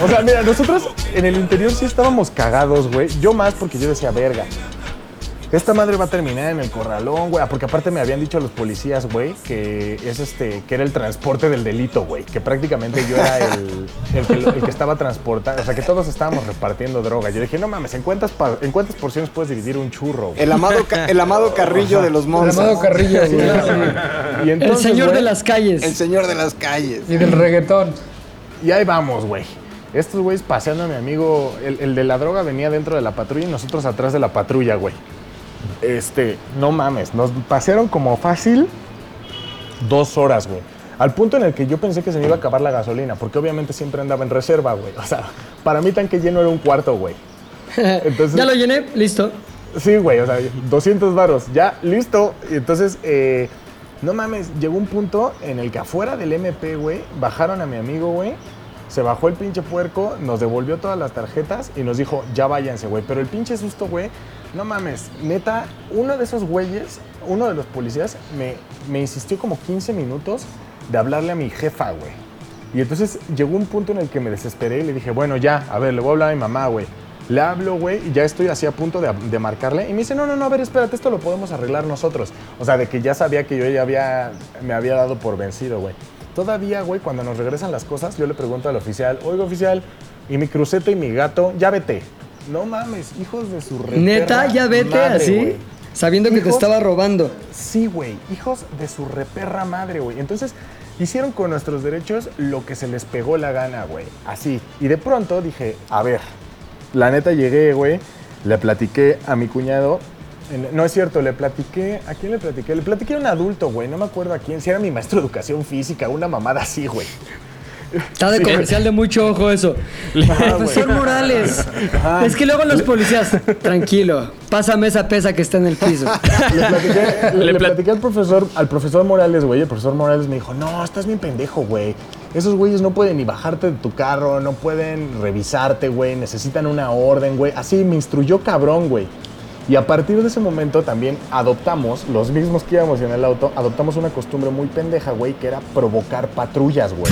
F: O sea, mira, nosotros en el interior sí estábamos cagados, güey. Yo más porque yo decía, verga. Esta madre va a terminar en el corralón, güey. Ah, Porque aparte me habían dicho los policías, güey, que es este, que era el transporte del delito, güey. Que prácticamente yo era el, el que, lo- el que estaba transportando. O sea, que todos estábamos repartiendo droga. Yo dije, no mames, ¿en cuántas, pa- en cuántas porciones puedes dividir un churro, güey?
E: El amado, Ca- el amado Carrillo de los
C: El
E: Monzas.
C: amado Carrillo, güey.
F: Y
B: El señor
F: güey,
B: de las calles.
E: El señor de las calles.
C: Y del reggaetón.
F: Y ahí vamos, güey. Estos güeyes paseando a mi amigo, el, el de la droga venía dentro de la patrulla y nosotros atrás de la patrulla, güey. Este, no mames, nos pasearon como fácil dos horas, güey. Al punto en el que yo pensé que se me iba a acabar la gasolina, porque obviamente siempre andaba en reserva, güey. O sea, para mí tanque lleno era un cuarto, güey. Entonces,
B: ya lo llené, listo.
F: Sí, güey, o sea, 200 varos, ya, listo. Y entonces, eh, no mames, llegó un punto en el que afuera del MP, güey, bajaron a mi amigo, güey. Se bajó el pinche puerco, nos devolvió todas las tarjetas y nos dijo, ya váyanse, güey. Pero el pinche susto, güey, no mames, neta, uno de esos güeyes, uno de los policías, me, me insistió como 15 minutos de hablarle a mi jefa, güey. Y entonces llegó un punto en el que me desesperé y le dije, bueno, ya, a ver, le voy a hablar a mi mamá, güey. Le hablo, güey, y ya estoy así a punto de, de marcarle. Y me dice, no, no, no, a ver, espérate, esto lo podemos arreglar nosotros. O sea, de que ya sabía que yo ya había, me había dado por vencido, güey. Todavía, güey, cuando nos regresan las cosas, yo le pregunto al oficial, oiga, oficial, y mi cruceta y mi gato, ya vete. No mames, hijos de su reperra
B: Neta, ya vete
F: madre,
B: así, sabiendo que te estaba robando.
F: Sí, güey, hijos de su reperra madre, güey. Entonces, hicieron con nuestros derechos lo que se les pegó la gana, güey. Así. Y de pronto dije, a ver, la neta llegué, güey, le platiqué a mi cuñado. No es cierto, le platiqué. ¿A quién le platiqué? Le platiqué a un adulto, güey. No me acuerdo a quién. Si era mi maestro de educación física, una mamada así, güey.
B: Está de comercial de mucho ojo eso. Profesor Morales. Es que luego los policías, tranquilo, pásame esa pesa que está en el piso.
F: Le platiqué, le,
I: Le
F: le
I: plat-
F: platiqué al profesor, al profesor Morales, güey. El profesor Morales me dijo, no, estás bien pendejo, güey. Esos güeyes no pueden ni bajarte de tu carro, no pueden revisarte, güey. Necesitan una orden, güey. Así me instruyó cabrón, güey. Y a partir de ese momento también adoptamos, los mismos que íbamos en el auto, adoptamos una costumbre muy pendeja, güey, que era provocar patrullas, güey.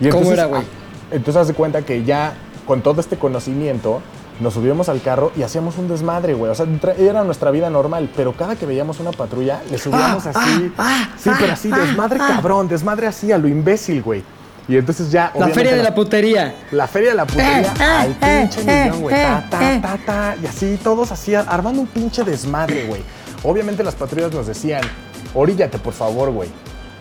F: Y
B: ¿Cómo
F: entonces,
B: era, güey?
F: ah, Entonces haz de cuenta que ya con todo este conocimiento nos subíamos al carro y hacíamos un desmadre, güey. O sea, era nuestra vida normal, pero cada que veíamos una patrulla le subíamos
B: Ah,
F: así. sí, pero así, desmadre cabrón, desmadre así a lo imbécil, güey. Y entonces ya.
B: La feria de la putería.
F: la feria de la putería
B: Eh, eh,
F: al pinche
B: eh,
F: millón, güey.
B: eh,
F: Ta, ta,
B: eh.
F: ta, ta. Y así, todos así, armando un pinche desmadre, güey. Obviamente las patrullas nos decían, oríllate, por favor, güey.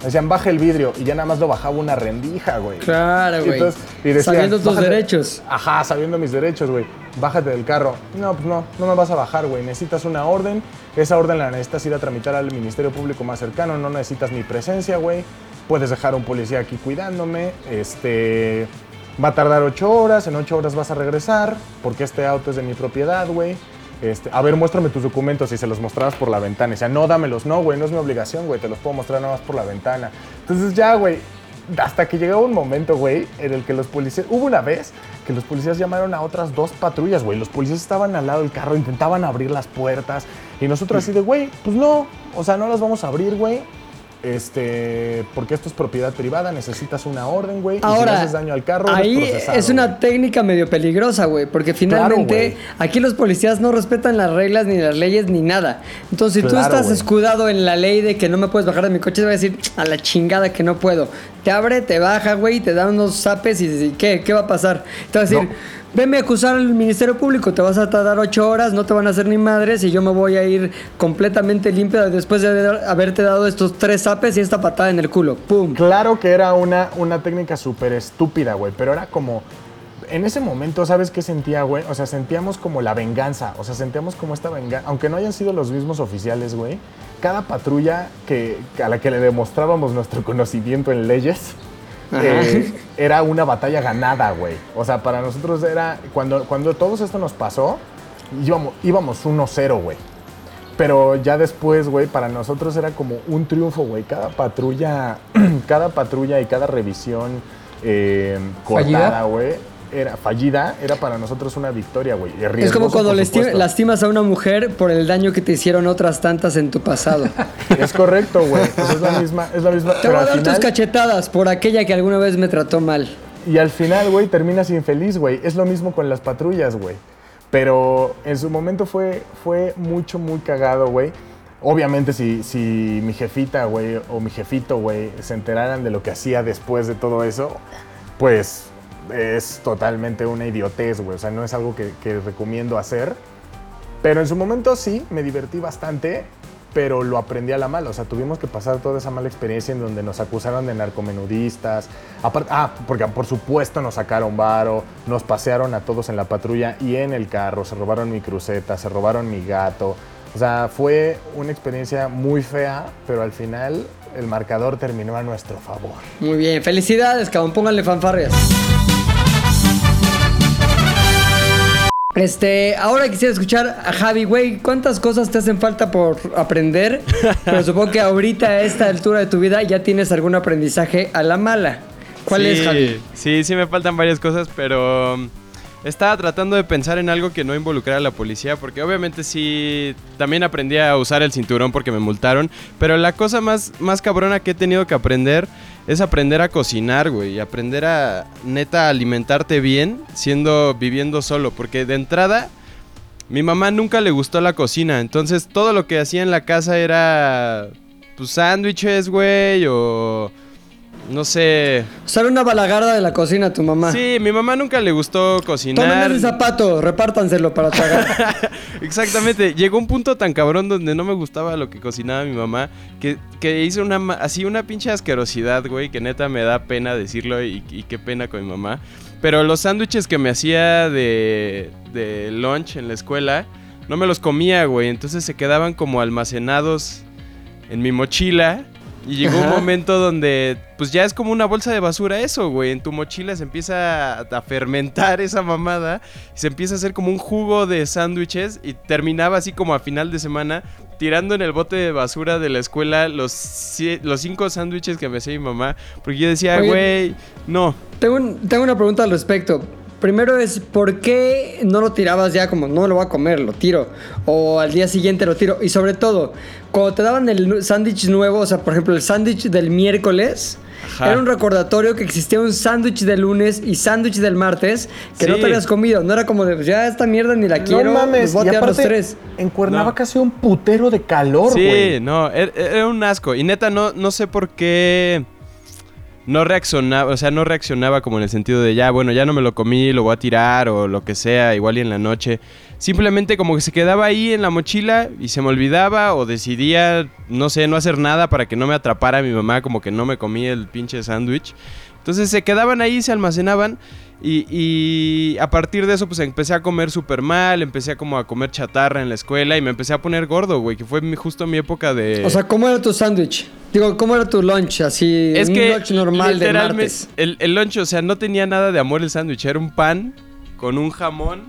F: Decían, baja el vidrio. Y ya nada más lo bajaba una rendija, güey.
B: Claro, güey.
F: y decían,
B: Sabiendo tus
F: "Bájate".
B: derechos.
F: Ajá, sabiendo mis derechos, güey. Bájate del carro. No, pues no, no me vas a bajar, güey. Necesitas una orden. Esa orden la necesitas ir a tramitar al Ministerio Público más cercano. No necesitas mi presencia, güey. Puedes dejar a un policía aquí cuidándome. Este. Va a tardar ocho horas. En ocho horas vas a regresar. Porque este auto es de mi propiedad, güey. Este, a ver, muéstrame tus documentos y se los mostrabas por la ventana. Y decía, no, dámelos. No, güey, no es mi obligación, güey. Te los puedo mostrar nada más por la ventana. Entonces ya, güey, hasta que llegaba un momento, güey, en el que los policías. Hubo una vez que los policías llamaron a otras dos patrullas, güey. Los policías estaban al lado del carro, intentaban abrir las puertas. Y nosotros así de, güey, pues no. O sea, no las vamos a abrir, güey. Este, porque esto es propiedad privada, necesitas una orden, güey. y si le
B: Ahora,
F: haces daño al carro,
B: ahí es una técnica medio peligrosa, güey, porque finalmente aquí los policías no respetan las reglas ni las leyes ni nada. Entonces, si tú estás escudado en la ley de que no me puedes bajar de mi coche, te va a decir a la chingada que no puedo. Te abre, te baja, güey, te da unos zapes y, y ¿qué? ¿Qué va a pasar? Te va a decir,
F: No.
B: Veme a acusar al Ministerio Público, te vas a tardar ocho horas, no te van a hacer ni madres y yo me voy a ir completamente limpio después de haber- haberte dado estos tres zapes y esta patada en el culo. ¡Pum!
F: Claro que era una, una técnica súper estúpida, güey, pero era como... En ese momento, ¿sabes qué sentía, güey? O sea, sentíamos como la venganza, o sea, sentíamos como esta venganza, aunque no hayan sido los mismos oficiales, güey, cada patrulla que a la que le demostrábamos nuestro conocimiento en leyes, eh, era una batalla ganada, güey. O sea, para nosotros era, cuando, cuando todo esto nos pasó, íbamos, íbamos 1-0, güey. Pero ya después, güey, para nosotros era como un triunfo, güey. Cada patrulla, cada patrulla y cada revisión eh, cortada, güey, era fallida, era para nosotros una victoria, güey.
B: Es como cuando lastimas a una mujer por el daño que te hicieron otras tantas en tu pasado.
F: Es correcto, güey. Pues es la misma, es la misma.
B: Te voy a dar tus cachetadas por aquella que alguna vez me trató mal.
F: Y al final, güey, terminas infeliz, güey. Es lo mismo con las patrullas, güey. Pero en su momento fue, fue mucho, muy cagado, güey. Obviamente, si, si mi jefita, güey, o mi jefito, güey, se enteraran de lo que hacía después de todo eso, pues es totalmente una idiotez, güey. O sea, no es algo que, recomiendo hacer. Pero en su momento sí, me divertí bastante, pero lo aprendí a la mala. O sea, tuvimos que pasar toda esa mala experiencia en donde nos acusaron de narcomenudistas. Ah, porque por supuesto nos sacaron varo, nos pasearon a todos en la patrulla y en el carro, se robaron mi cruceta, se robaron mi gato. O sea, fue una experiencia muy fea, pero al final el marcador terminó a nuestro favor.
B: Muy bien, felicidades, cabrón, pónganle fanfarrias. Este, ahora quisiera escuchar a Javi, güey, ¿cuántas cosas te hacen falta por aprender? Pero supongo que ahorita a esta altura de tu vida ya tienes algún aprendizaje a la mala. ¿Cuál
I: Sí,
B: es, Javi?
I: Sí, sí me faltan varias cosas, pero um, estaba tratando de pensar en algo que no involucrara a la policía, porque obviamente sí, también aprendí a usar el cinturón porque me multaron, pero la cosa más, más cabrona que he tenido que aprender es aprender a cocinar, güey, aprender a neta alimentarte bien siendo viviendo solo, porque de entrada mi mamá nunca le gustó la cocina, entonces todo lo que hacía en la casa era pues sándwiches, güey, o no sé,
B: O sea, era una balagarda de la cocina tu mamá.
I: Sí, mi mamá nunca le gustó
B: Tomen
I: cocinar.
B: ese zapato, repártanselo para tragar.
I: Exactamente. Llegó un punto tan cabrón donde no me gustaba lo que cocinaba mi mamá que, que hizo una así una pinche asquerosidad, güey, que neta me da pena decirlo y, y qué pena con mi mamá. Pero los sándwiches que me hacía de, de lunch en la escuela, no me los comía, güey. Entonces se quedaban como almacenados en mi mochila. Y llegó un momento donde, pues ya es como una bolsa de basura eso, güey. En tu mochila se empieza a, fermentar esa mamada. Y se empieza a hacer como un jugo de sándwiches. Y terminaba así como a final de semana, tirando en el bote de basura de la escuela los, cinco sándwiches que me hacía mi mamá. Porque yo decía,
B: Oye.
I: güey, no.
B: Tengo, un- tengo una pregunta al respecto. Primero es, ¿por qué no lo tirabas ya como, no lo voy a comer, lo tiro? O al día siguiente lo tiro. Y sobre todo, cuando te daban el sándwich nuevo, o sea, por ejemplo, el sándwich del miércoles,
I: Ajá.
B: era un recordatorio que existía un sándwich del lunes y sándwich del martes que no
I: Sí.
B: te habías comido. No era como de, ya esta mierda ni la quiero,
F: no mames,
B: voy a
F: y
B: tirar los
F: aparte,
B: tres.
F: en Cuernavaca hace un putero de calor,
I: Sí,
F: güey.
I: no, era, era un asco. Y neta, no, no sé por qué no reaccionaba, o sea, no reaccionaba como en el sentido de ya, bueno, ya no me lo comí, lo voy a tirar o lo que sea, igual y en la noche. Simplemente como que se quedaba ahí en la mochila y se me olvidaba o decidía, no sé, no hacer nada para que no me atrapara mi mamá, como que no me comí el pinche sándwich. Entonces se quedaban ahí, se almacenaban y, y a partir de eso pues empecé a comer súper mal, empecé a como a comer chatarra en la escuela y me empecé a poner gordo, güey, que fue mi- justo mi época de...
B: O sea, ¿cómo era tu sándwich? Digo, ¿cómo era tu lunch? Así,
I: es
B: un
I: que
B: lunch normal de martes.
I: el, el lunch, o sea, no tenía nada de amor el sándwich, era un pan con un jamón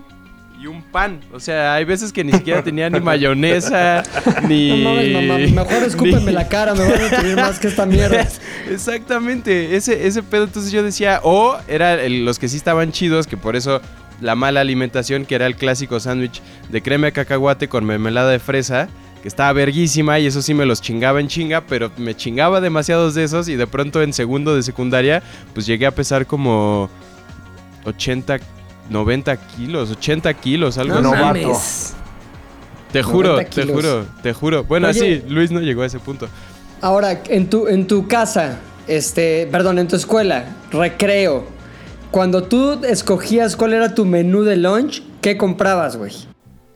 I: y un pan. O sea, hay veces que ni siquiera tenía ni mayonesa, ni...
B: No mames, mamá, mejor escúpeme
I: ni-
B: la cara, me van a nutrir más que esta mierda.
I: Exactamente, ese, ese pedo. Entonces yo decía, o era el- los que sí estaban chidos, que por eso la mala alimentación, que era el clásico sándwich de crema de cacahuate con mermelada de fresa, que estaba verguísima y eso sí me los chingaba en chinga, pero me chingaba demasiados de esos y de pronto en segundo de secundaria, pues llegué a pesar como 80, 90 kilos, 80 kilos, algo
B: No
I: así.
B: mames.
I: Te juro,
B: 90
I: te juro, te juro. Bueno,
B: Oye.
I: sí, Luis no llegó a ese punto.
B: Ahora, en tu, en tu casa, este, perdón, en tu escuela, recreo, cuando tú escogías cuál era tu menú de lunch, ¿qué comprabas, güey?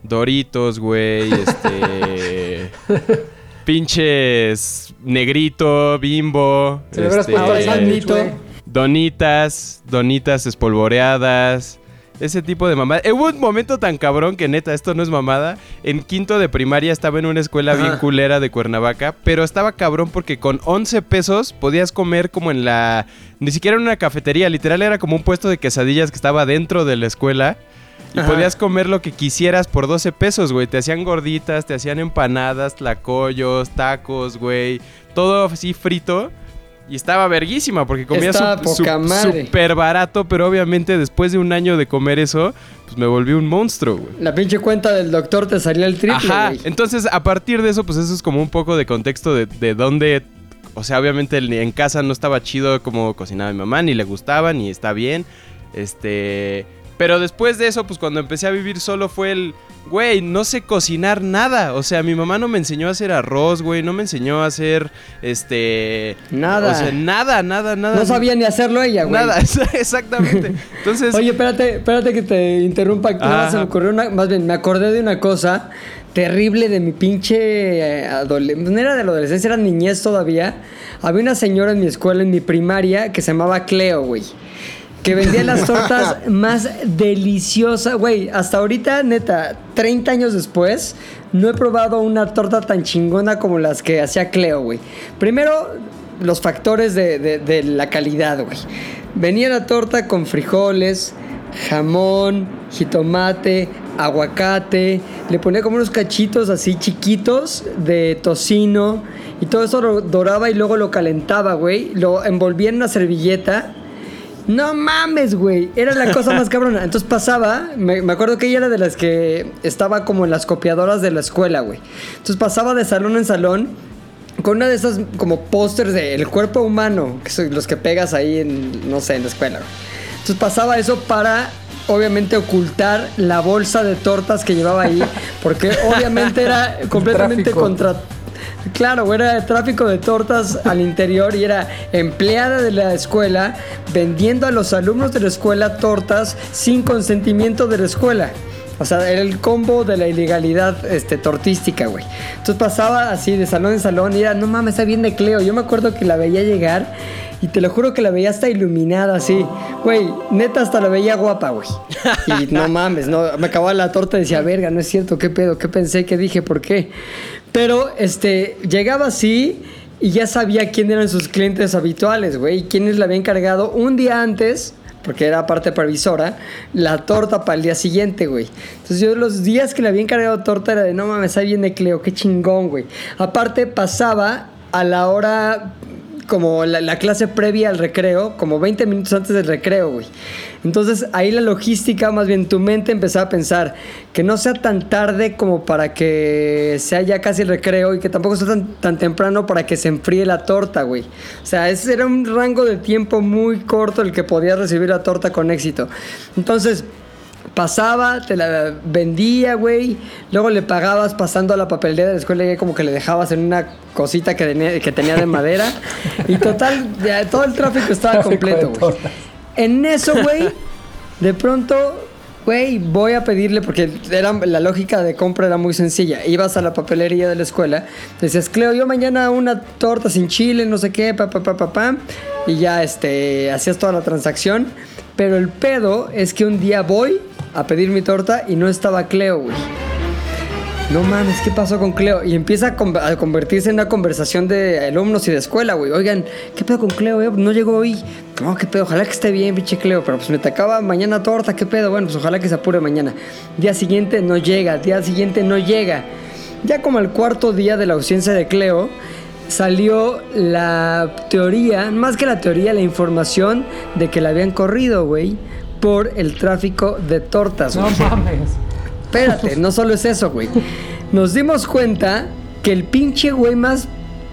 I: Doritos, güey, este. pinches negrito, bimbo.
C: Se
I: este,
C: puesto al.
I: Donitas, donitas espolvoreadas. Ese tipo de mamada. Eh, Hubo un momento tan cabrón que neta, esto no es mamada. En quinto de primaria estaba en una escuela bien
B: Ajá.
I: culera de Cuernavaca. Pero estaba cabrón porque con 11 pesos podías comer como en la. Ni siquiera en una cafetería. Literal era como un puesto de quesadillas que estaba dentro de la escuela. Y
B: Ajá.
I: podías comer lo que quisieras por 12 pesos, güey. Te hacían gorditas, te hacían empanadas, tlacoyos, tacos, güey. Todo así frito. Y estaba verguísima porque comía su- súper barato, pero obviamente después de un año de comer eso, pues me volví un monstruo, güey.
B: La pinche cuenta del doctor te salía el triple,
I: Ajá,
B: güey.
I: entonces a partir de eso, pues eso es como un poco de contexto de, de dónde, o sea, obviamente en casa no estaba chido como cocinaba mi mamá, ni le gustaba, ni está bien, este... Pero después de eso, pues cuando empecé a vivir solo fue el, güey, no sé cocinar nada. O sea, mi mamá no me enseñó a hacer arroz, güey, no me enseñó a hacer, este...
B: Nada.
I: O sea, nada, nada, nada.
B: No sabía ni hacerlo ella, güey.
I: Nada, exactamente. Entonces...
B: Oye, espérate, espérate que te interrumpa. Nada se me ocurrió una, más bien, me acordé de una cosa terrible de mi pinche adolescencia. No era de la adolescencia, era niñez todavía. Había una señora en mi escuela, en mi primaria, que se llamaba Cleo, güey. Que vendía las tortas más deliciosas, güey. Hasta ahorita, neta, 30 años después, no he probado una torta tan chingona como las que hacía Cleo, güey. Primero, los factores de, de- de la calidad, güey. Venía la torta con frijoles, jamón, jitomate, aguacate. Le ponía como unos cachitos así chiquitos de tocino. Y todo eso lo doraba y luego lo calentaba, güey. Lo envolvía en una servilleta. No mames, güey. Era la cosa más cabrona. Entonces pasaba, me, me acuerdo que ella era de las que estaba como en las copiadoras de la escuela, güey. Entonces pasaba de salón en salón con una de esas como pósters del cuerpo humano, que son los que pegas ahí en, no sé, en la escuela. güey. Entonces pasaba eso para, obviamente, ocultar la bolsa de tortas que llevaba ahí, porque obviamente era completamente contra... Claro, era tráfico de tortas al interior y era empleada de la escuela vendiendo a los alumnos de la escuela tortas sin consentimiento de la escuela. O sea, era el combo de la ilegalidad este, tortística, güey. Entonces pasaba así de salón en salón y era, no mames, está bien de Cleo. Yo me acuerdo que la veía llegar y te lo juro que la veía hasta iluminada así. Güey, neta hasta la veía guapa, güey. Y no mames, no, me acababa la torta y decía, verga, no es cierto, qué pedo, qué pensé, qué dije, por qué. Pero, este, llegaba así y ya sabía quién eran sus clientes habituales, güey, y quiénes le habían cargado un día antes, porque era parte previsora, la torta para el día siguiente, güey. Entonces yo los días que le habían cargado torta era de, no mames, ahí viene Cleo, qué chingón, güey. Aparte pasaba a la hora como la, la clase previa al recreo, como 20 minutos antes del recreo, güey. Entonces ahí la logística, más bien tu mente empezaba a pensar que no sea tan tarde como para que sea ya casi el recreo y que tampoco sea tan, tan temprano para que se enfríe la torta, güey. O sea, ese era un rango de tiempo muy corto el que podías recibir la torta con éxito. Entonces pasaba, te la vendía, güey. Luego le pagabas pasando a la papelería de la escuela y como que le dejabas en una cosita que tenía, que tenía de madera. Y total, todo el tráfico estaba completo, güey. En eso, güey, de pronto, güey, voy a pedirle, porque era, la lógica de compra era muy sencilla. Ibas a la papelería de la escuela, decías, Cleo, yo mañana una torta sin chile, no sé qué, pa, pa, pa, pa, pa", y ya, este, hacías toda la transacción. Pero el pedo es que un día voy a pedir mi torta y no estaba Cleo, güey. No mames, ¿qué pasó con Cleo? Y empieza a, con- a convertirse en una conversación de alumnos y de escuela, güey. Oigan, ¿qué pedo con Cleo? eh? No llegó hoy. No, ¿qué pedo? Ojalá que esté bien, pinche Cleo. Pero pues me tocaba mañana torta, ¿qué pedo? Bueno, pues ojalá que se apure mañana. Día siguiente no llega, día siguiente no llega. Ya como al cuarto día de la ausencia de Cleo, salió la teoría, más que la teoría, la información de que la habían corrido, güey, por el tráfico de tortas,
C: No
B: güey.
C: mames.
B: Espérate, no solo es eso, güey. Nos dimos cuenta que el pinche güey más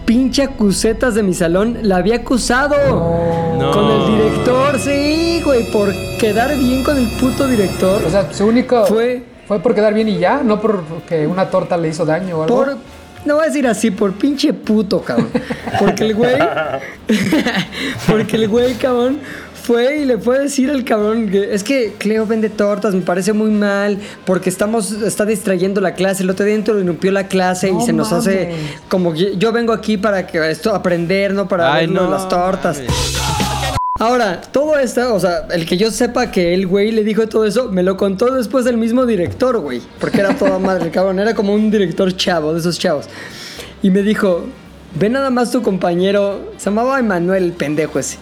B: pinche acusetas de mi salón la había acusado
I: No.
B: con el director, sí, güey, por quedar bien con el puto director.
C: O sea, su único.
B: Fue-
C: Fue por quedar bien y ya, no porque una torta le hizo daño o algo.
B: Por, no voy a decir así, por pinche puto, cabrón. Porque el güey, porque el güey, cabrón, fue y le fue a decir al cabrón que es que Cleo vende tortas, me parece muy mal, porque estamos, está distrayendo la clase. El otro día interrumpió la clase
C: No
B: y se nos hace como que yo vengo aquí para que esto aprender, no para
I: Ay, no,
B: las tortas.
I: mames.
B: Ahora, todo esto, o sea, el que yo sepa que el güey le dijo todo eso, me lo contó después el mismo director, güey. Porque era toda madre, el cabrón. Era como un director chavo, de esos chavos. Y me dijo, ve nada más tu compañero, se llamaba Emanuel, el pendejo ese.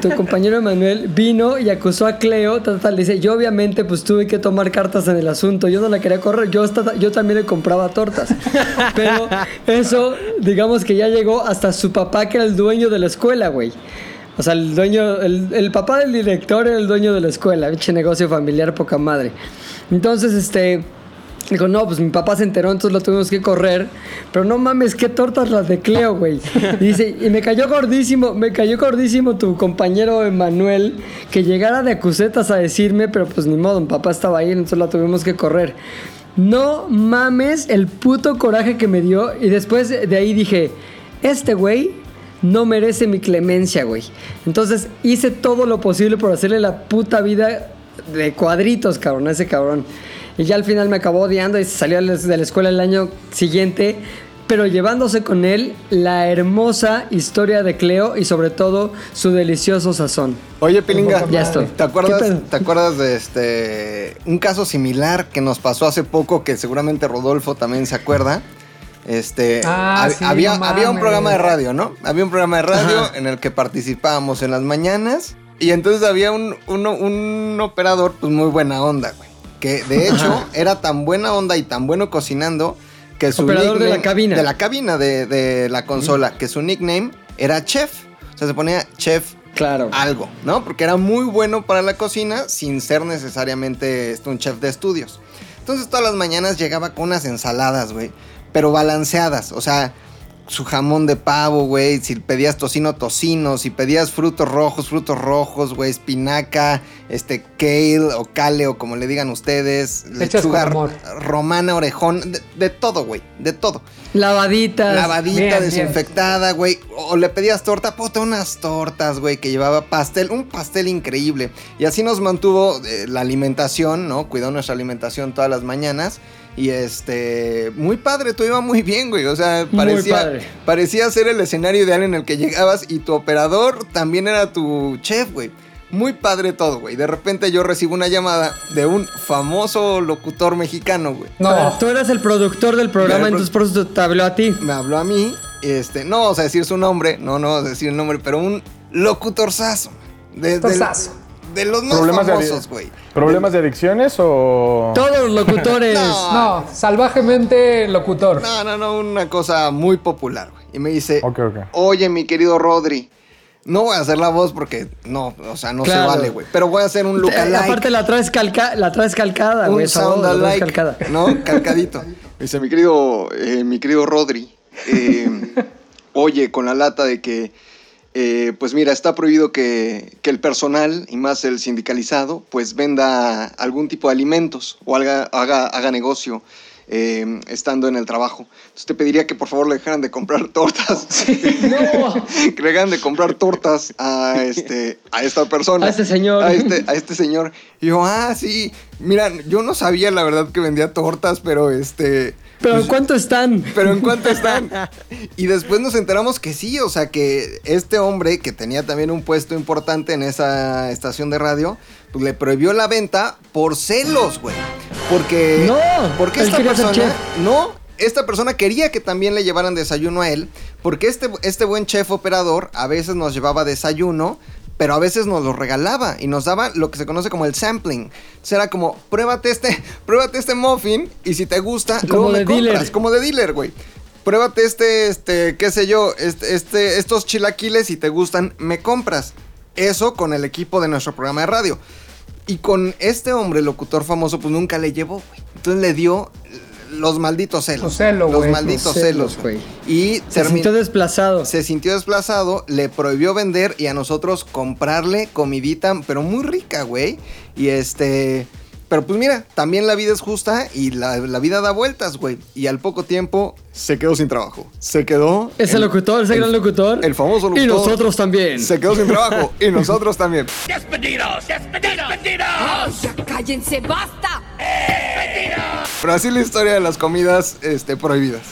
B: Tu compañero Emanuel vino y acusó a Cleo, tal, tal. Dice, yo obviamente pues tuve que tomar cartas en el asunto. Yo no la quería correr, yo, yo también le compraba tortas. Pero eso, digamos que ya llegó hasta su papá, que era el dueño de la escuela, güey. O sea, el dueño, el, el papá del director era el dueño de la escuela, pinche negocio familiar, poca madre. Entonces, este, dijo, no, pues mi papá se enteró, entonces lo tuvimos que correr. Pero no mames, qué tortas las de Cleo, güey. Y dice, y me cayó gordísimo, me cayó gordísimo tu compañero Emanuel, que llegara de acusetas a decirme, pero pues ni modo, mi papá estaba ahí, entonces la tuvimos que correr. No mames el puto coraje que me dio. Y después de ahí dije, este güey no merece mi clemencia, güey. Entonces hice todo lo posible por hacerle la puta vida de cuadritos, cabrón, a ese cabrón. Y ya al final me acabó odiando y se salió de la escuela el año siguiente, pero llevándose con él la hermosa historia de Cleo y sobre todo su delicioso sazón.
E: Oye, Pilinga,
B: Ya estoy.
E: ¿te acuerdas. ¿te acuerdas de este un caso similar que nos pasó hace poco que seguramente Rodolfo también se acuerda? Este,
C: Ah,
E: hab-
C: sí,
E: había,
C: no
E: había un programa de radio, ¿no? Había un programa de radio en el que participábamos en las mañanas y entonces había un, uno- un operador pues muy buena onda, güey. Que de hecho era tan buena onda y tan bueno cocinando que su
B: Operador de la
E: nickname-
B: cabina.
E: De la cabina de, de la consola, que su nickname era Chef. O sea, se ponía Chef
B: Claro.
E: algo, ¿no? Porque era muy bueno para la cocina sin ser necesariamente un chef de estudios. Entonces todas las mañanas llegaba con unas ensaladas, güey, pero balanceadas, o sea, su jamón de pavo, güey, si pedías tocino, tocino, si pedías frutos rojos, frutos rojos, güey, espinaca, este, kale o kale o como le digan ustedes, lechuga romana, orejón, de, de todo, güey, de todo.
B: Lavaditas.
E: Lavadita,
C: Bien, bien.
E: desinfectada, güey. O le pedías torta, puta, unas tortas, güey, que llevaba pastel, un pastel increíble. Y así nos mantuvo eh, la alimentación, ¿no? Cuidó nuestra alimentación todas las mañanas. Y este, muy padre, todo iba muy bien, güey. O sea, parecía, parecía ser el escenario ideal en el que llegabas y tu operador también era tu chef, güey. Muy padre todo, güey. De repente yo recibo una llamada de un famoso locutor mexicano, güey.
C: No.
B: Tú eras el productor del programa, entonces por eso te habló a ti.
E: me habló a mí Este, no vamos a decir su nombre, no, no vamos a decir el nombre, pero un locutorzazo. De, de-
C: Torzazo.
E: de los más
F: Problemas
E: famosos, güey.
F: ¿Problemas de adicciones o...?
B: Todos los locutores.
E: No.
C: No, salvajemente locutor.
E: No, no, no, una cosa muy popular, güey. Y me dice,
F: Ok, ok.
E: oye, mi querido Rodri, no voy a hacer la voz porque no, o sea, no
B: Claro.
E: se vale, güey. Pero voy a hacer un
B: Eh,
E: lookalike.
B: aparte la traes, calca la traes calcada,
E: un
B: güey. voz,
E: sound
B: la traes
E: alike,
B: calcada.
E: ¿no? Calcadito. Me dice, mi querido, eh, mi querido Rodri, eh, oye, con la lata de que, eh, pues mira, está prohibido que, el personal, y más el sindicalizado, pues venda algún tipo de alimentos o haga, haga, haga negocio. Eh, estando en el trabajo. Entonces te pediría que por favor le dejaran de comprar tortas. que le dejaran de comprar tortas a este a esta persona.
B: A este señor.
E: A este, a este señor. Y yo, ah, sí. Mira, yo no sabía la verdad que vendía tortas, pero este.
B: Pero
E: pues,
B: ¿cuánto están?
E: pero en cuánto están. Y después nos enteramos que sí, o sea que este hombre que tenía también un puesto importante en esa estación de radio, pues le prohibió la venta por celos, güey. Porque
B: No,
E: porque esta persona no, esta persona quería que también le llevaran desayuno a él, porque este este buen chef operador a veces nos llevaba desayuno pero a veces nos lo regalaba y nos daba lo que se conoce como el sampling. Entonces era como, pruébate este, pruébate este muffin y si te gusta,
B: Como
E: luego me
B: de
E: compras",
B: dealer.
E: como de dealer, güey. Pruébate este, este, qué sé yo, este, este, estos chilaquiles si te gustan, me compras. Eso con el equipo de nuestro programa de radio. Y con este hombre, locutor famoso, pues nunca le llevó, güey. Entonces le dio los malditos celos.
C: Los celos,
E: Los
C: güey.
E: malditos
B: Los
E: celos,
B: celos,
E: güey. Y
B: Se sintió desplazado.
E: se sintió desplazado, le prohibió vender y a nosotros comprarle comidita, pero muy rica, güey. Y este. Pero pues mira, también la vida es justa y la, la vida da vueltas, güey. Y al poco tiempo se quedó sin trabajo. Se quedó.
B: Ese
E: el-
B: locutor, ese
E: el-
B: gran locutor.
E: El famoso locutor.
B: Y nosotros también.
E: Se quedó sin trabajo. y nosotros también.
G: ¡Cállense, basta!
E: Pero así la historia de las comidas este, prohibidas.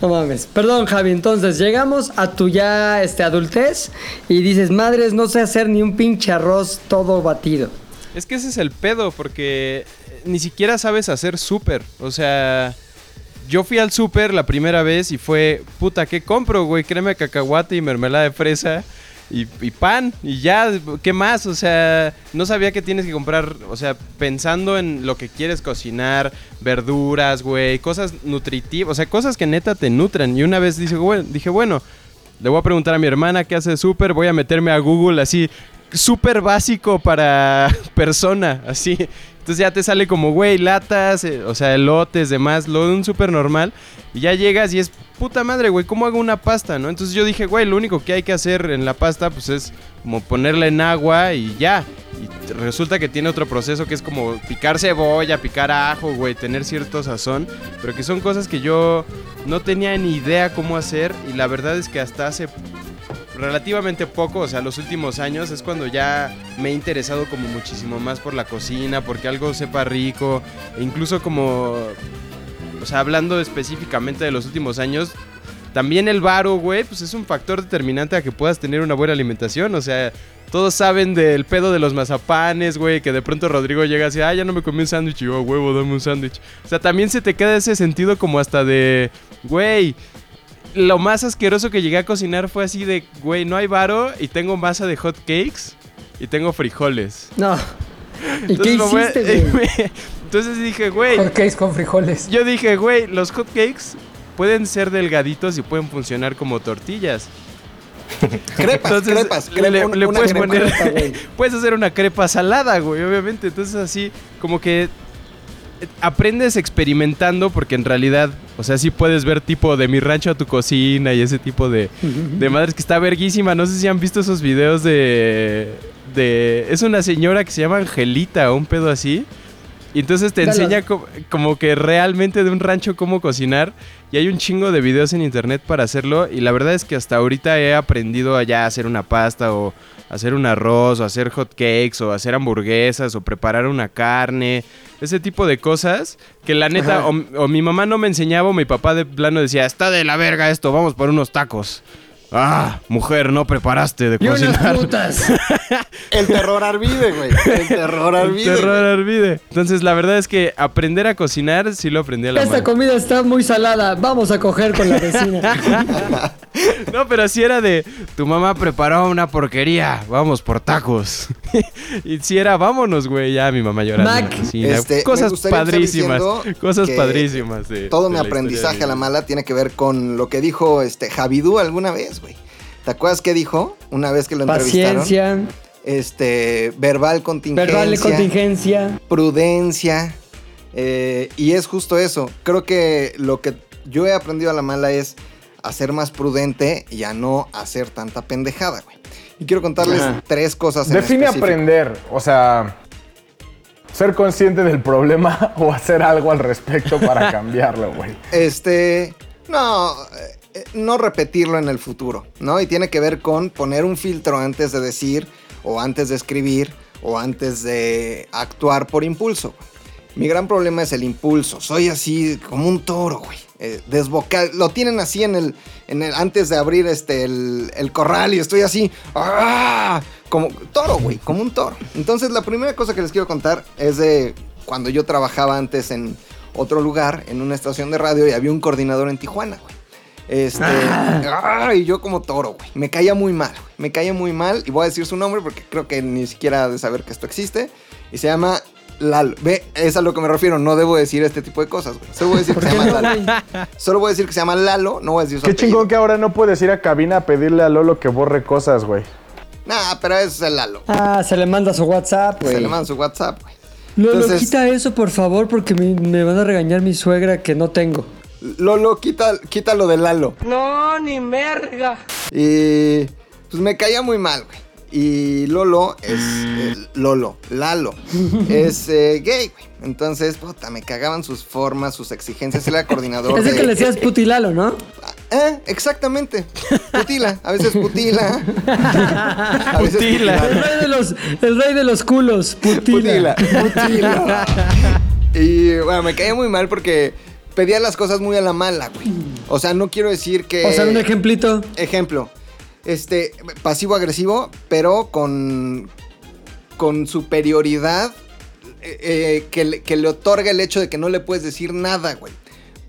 B: No mames. Perdón, Javi. Entonces, llegamos a tu ya este, adultez y dices, madres, no sé hacer ni un pinche arroz todo batido.
I: Es que ese es el pedo, porque eh, ni siquiera sabes hacer súper. O sea, yo fui al súper la primera vez y fue, puta, ¿qué compro, güey? Crema de cacahuate y mermelada de fresa y, pan. Y ya, ¿qué más? O sea, no sabía que tienes que comprar, o sea, pensando en lo que quieres cocinar, verduras, güey, cosas nutritivas, o sea, cosas que neta te nutran. Y una vez dije, bueno, dije, bueno, le voy a preguntar a mi hermana qué hace súper, voy a meterme a Google así, súper básico para persona, así. Entonces ya te sale como, güey, latas, eh, o sea, elotes, demás, lo de un súper normal. Y ya llegas y es, puta madre, güey, ¿cómo hago una pasta, no? Entonces yo dije, güey, lo único que hay que hacer en la pasta, pues es como ponerla en agua y ya. Y resulta que tiene otro proceso que es como picar cebolla, picar ajo, güey, tener cierto sazón. Pero que son cosas que yo no tenía ni idea cómo hacer. Y la verdad es que hasta hace relativamente poco, o sea, los últimos años es cuando ya me he interesado como muchísimo más por la cocina, porque algo sepa rico, e incluso como, o sea, hablando específicamente de los últimos años, también el varo, güey, pues es un factor determinante a que puedas tener una buena alimentación, o sea, todos saben del pedo de los mazapanes, güey, que de pronto Rodrigo llega así, ah, ya no me comí un sándwich, y yo, "Ah, huevo, dame un sándwich. O sea, también se te queda ese sentido como hasta de, güey, lo más asqueroso que llegué a cocinar fue así de, güey, no hay varo y tengo masa de hot cakes y tengo frijoles.
B: No. ¿Y qué
I: Entonces,
B: hiciste, güey?
I: Entonces dije, güey,
C: Hot cakes con frijoles.
I: yo dije, güey, los hot cakes pueden ser delgaditos y pueden funcionar como tortillas.
E: Crepas,
I: Entonces,
E: crepas,
I: le,
E: crepa,
I: puedes
E: crepa.
I: poner,
B: crepa,
I: puedes hacer una crepa salada, güey, obviamente. Entonces así, como que aprendes experimentando porque en realidad, o sea, sí puedes ver tipo de mi rancho a tu cocina y ese tipo de, de madres que está verguísima. No sé si han visto esos videos de, de... Es una señora que se llama Angelita o un pedo así. Y entonces te enseña co- como que realmente de un rancho cómo cocinar. Y hay un chingo de videos en internet para hacerlo. Y la verdad es que hasta ahorita he aprendido a ya hacer una pasta o hacer un arroz o hacer hot cakes o hacer hamburguesas o preparar una carne. Ese tipo de cosas que la neta o, o mi mamá no me enseñaba o mi papá de plano decía, está de la verga esto, vamos por unos tacos. Ah, mujer, no preparaste de
B: Y unas
I: cocinar.
B: putas.
E: El terror arvide, güey. El terror arvide.
I: Terror arvide. Entonces, la verdad es que aprender a cocinar sí lo aprendí a la
B: Esta comida está muy salada. Vamos a coger con la vecina.
I: No, pero si era de tu mamá preparó una porquería, vamos por tacos. y si era vámonos, güey, ya mi mamá llorando. en la
B: Mac.
I: cocina.
E: Este,
I: cosas padrísimas. Cosas padrísimas. de-
E: Todo
I: de
E: mi aprendizaje a la mala tiene que ver con lo que dijo este Javidú alguna vez. ¿Te acuerdas qué dijo una vez que lo entrevistaron?
B: Paciencia.
E: Este, verbal contingencia.
B: Verbal de contingencia.
E: prudencia. eh, y es justo eso. Creo que lo que yo he aprendido a la mala es a ser más prudente y a no hacer tanta pendejada, güey. Y quiero contarles
B: Ajá.
E: tres cosas en
F: Define
E: específico.
F: aprender, o sea, ser consciente del problema o hacer algo al respecto para cambiarlo, güey.
E: Este, no, eh, no repetirlo en el futuro, ¿no? Y tiene que ver con poner un filtro antes de decir, o antes de escribir, o antes de actuar por impulso. Mi gran problema es el impulso. Soy así como un toro, güey. Eh, desbocado. Lo tienen así en el, en el. Antes de abrir este el, el corral y estoy así. ¡ah! Como toro, güey. Como un toro. Entonces, la primera cosa que les quiero contar es de cuando yo trabajaba antes en otro lugar, en una estación de radio, y había un coordinador en Tijuana, güey. Este. ¡ah! y yo como toro, güey. Me caía muy mal, güey. Me caía muy mal. Y voy a decir su nombre porque creo que ni siquiera de saber que esto existe. Y se llama Lalo. Ve, es a lo que me refiero. No debo decir este tipo de cosas, güey. Solo voy a decir que se llama Lalo. Solo voy a decir que se llama Lalo. No voy a decir su
F: Qué
E: apellido.
F: chingón que ahora no puedes ir a cabina a pedirle a Lolo que borre cosas, güey.
E: Nah, pero ese es el Lalo.
B: Ah, se le manda su WhatsApp,
E: Se
B: güey.
E: le manda su WhatsApp, güey.
B: Lolo,
E: Entonces-
B: quita eso, por favor, porque me, me van a regañar mi suegra que no tengo.
E: Lolo, quita, quítalo de Lalo.
G: No, ni merga.
E: Y pues me caía muy mal, güey. Y Lolo es. eh, Lolo, Lalo. es eh, gay, güey. Entonces, puta, me cagaban sus formas, sus exigencias. Él era coordinador.
B: Es el
E: de-
B: que le decías putilalo, ¿no?
E: Eh, exactamente. Putila. A veces putila. A veces
I: Putila.
B: El rey de los, el rey de los culos, putila.
E: Putila. Putila. y bueno, me caía muy mal porque pedía las cosas muy a la mala, güey. O sea, no quiero decir que.
B: O sea, un ejemplito.
E: Ejemplo, este, pasivo-agresivo, pero con, con superioridad eh, eh, que, le, que le otorga el hecho de que no le puedes decir nada, güey.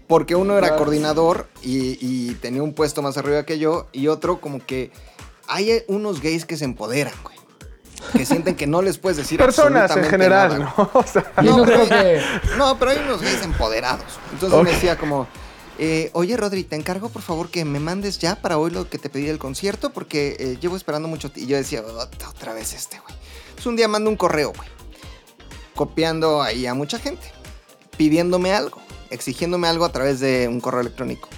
E: Porque uno era coordinador y, y tenía un puesto más arriba que yo, y otro como que hay unos gays que se empoderan, güey. Que sienten que no les puedes decir
F: Personas en general,
E: nada,
F: ¿no? O sea,
B: Yo no
E: pero hay-
B: que-
E: no, pero hay unos gays empoderados. Entonces me decía como, eh, oye Rodri, te encargo por favor que me mandes ya para hoy lo que te pedí del concierto porque eh, llevo esperando mucho. ti-". Y yo decía, "Ota, otra vez este, güey. Entonces un día mando un correo, güey. Copiando ahí a mucha gente. Pidiéndome algo. Exigiéndome algo a través de un correo electrónico.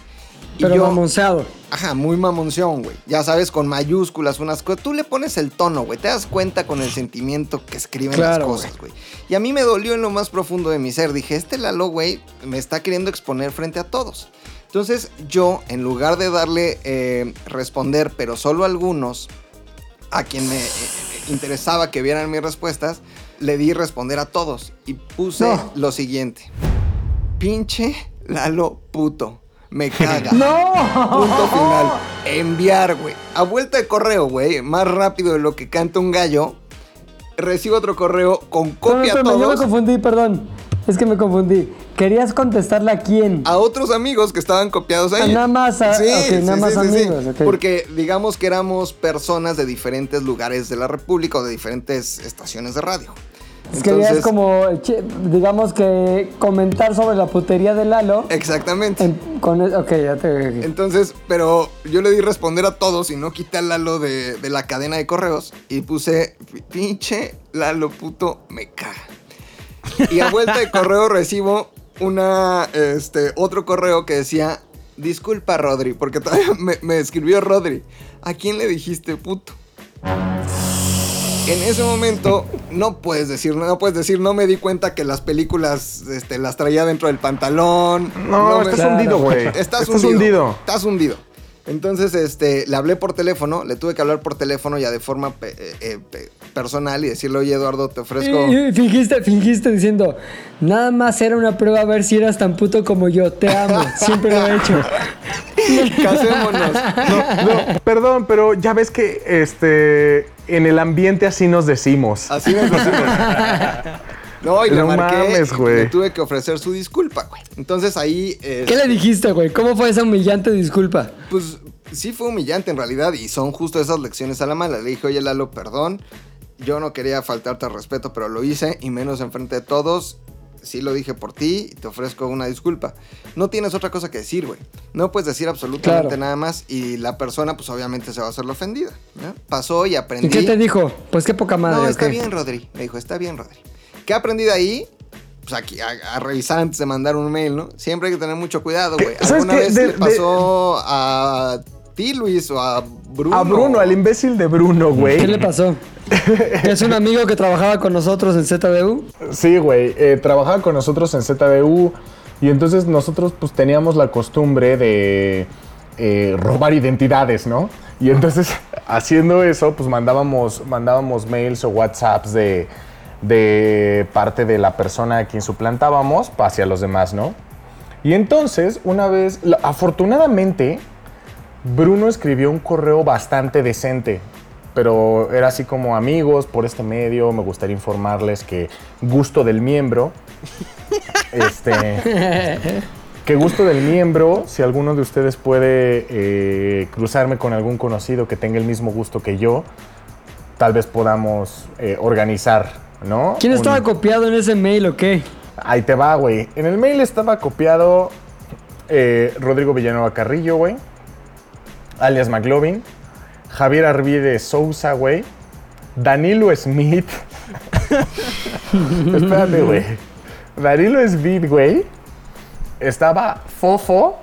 B: Pero
E: yo-
B: mamonceado.
E: Ajá, muy mamonción, güey. Ya sabes, con mayúsculas, unas cosas. Tú le pones el tono, güey. Te das cuenta con el sentimiento que escriben
B: Claro,
E: las cosas, güey. Y a mí me dolió en lo más profundo de mi ser. Dije, este Lalo, güey, me está queriendo exponer frente a todos. Entonces, yo, en lugar de darle eh, responder, pero solo a algunos, a quien me eh, interesaba que vieran mis respuestas, le di responder a todos. Y puse
B: No.
E: lo siguiente. Pinche Lalo puto. Me caga.
B: ¡No!
E: Punto final. Enviar, güey. A vuelta de correo, güey. Más rápido de lo que canta un gallo. Recibo otro correo con
B: No,
E: copia a
B: espérame, yo me confundí, perdón. Es que me confundí. ¿Querías contestarle a quién?
E: A otros amigos que estaban copiados ahí.
B: Ah, nada más a- ok, nada más amigos, ok.
E: Porque digamos que éramos personas de diferentes lugares de la República o de diferentes estaciones de radio.
B: Es que querías
E: Entonces-
B: como, digamos que comentar sobre la putería de Lalo.
E: Exactamente.
B: en- con, e- ok, ya te...
E: Entonces, pero yo le di responder a todos y no quité a Lalo de, de la cadena de correos y puse, pinche Lalo puto, me caga. Y a vuelta de correo recibo una, este, otro correo que decía, disculpa Rodri, porque todavía me, me escribió Rodri, ¿a quién le dijiste puto? En ese momento no puedes decir, no puedes decir, no me di cuenta que las películas este, las traía dentro del pantalón.
F: no,
E: me-
F: estás hundido, güey.
E: Estás,
F: Estás
E: hundido.
F: hundido.
E: Estás hundido. Entonces, este, le hablé por teléfono, le tuve que hablar por teléfono ya de forma pe- eh, eh, pe- personal y decirle, oye Eduardo, te ofrezco.
B: Y- y fingiste, fingiste diciendo, nada más era una prueba a ver si eras tan puto como yo, te amo, siempre lo he hecho.
E: Casémonos.
F: No, perdón, pero ya ves que este en el ambiente así nos decimos.
E: Así nos decimos. No, y le
F: No
E: marqué
F: mames,
E: y
F: güey.
E: le tuve que ofrecer su disculpa, güey. Entonces ahí, eh,
B: ¿Qué le dijiste, güey? ¿Cómo fue esa humillante disculpa?
E: pues sí fue humillante en realidad y son justo esas lecciones a la mala. Le dije, oye Lalo, perdón, yo no quería faltarte al respeto, pero lo hice y menos enfrente de todos. Sí lo dije por ti y te ofrezco una disculpa. No tienes otra cosa que decir, güey. No puedes decir absolutamente
B: Claro.
E: nada más y la persona pues obviamente se va a hacer la ofendida. ¿no? Pasó y aprendí.
B: ¿Y qué te dijo? Pues qué poca madre.
E: No,
B: ¿o
E: está bien, Rodri. Me dijo, está bien, Rodri. ¿Qué aprendí de ahí? Pues aquí, a, a revisar antes de mandar un mail, ¿no? Siempre hay que tener mucho cuidado, güey.
F: ¿Sabes
E: ¿Alguna vez
F: De-
E: le
F: de-
E: pasó a ti, Luis, o a Bruno?
F: A Bruno, al imbécil de Bruno, güey.
B: ¿Qué le pasó? ¿Es un amigo que trabajaba con nosotros en ZDU?
F: Sí, güey. eh, trabajaba con nosotros en ZDU y entonces nosotros pues teníamos la costumbre de eh, robar identidades, ¿no? Y entonces haciendo eso pues mandábamos, mandábamos mails o WhatsApps de, de parte de la persona a quien suplantábamos hacia los demás, ¿no? Y entonces una vez, afortunadamente, Bruno escribió un correo bastante decente, pero era así como amigos por este medio, me gustaría informarles que gusto del miembro, este, que gusto del miembro, si alguno de ustedes puede eh, cruzarme con algún conocido que tenga el mismo gusto que yo, tal vez podamos eh, organizar, ¿no?
B: ¿Quién
F: Un-
B: estaba copiado en ese mail o qué?
F: Ahí te va, güey. En el mail estaba copiado eh, Rodrigo Villanueva Carrillo, güey. Alias McLovin. Javier Arvide Sousa, güey. Danilo Smith. Espérate, güey. Danilo Smith, güey. Estaba Fofo.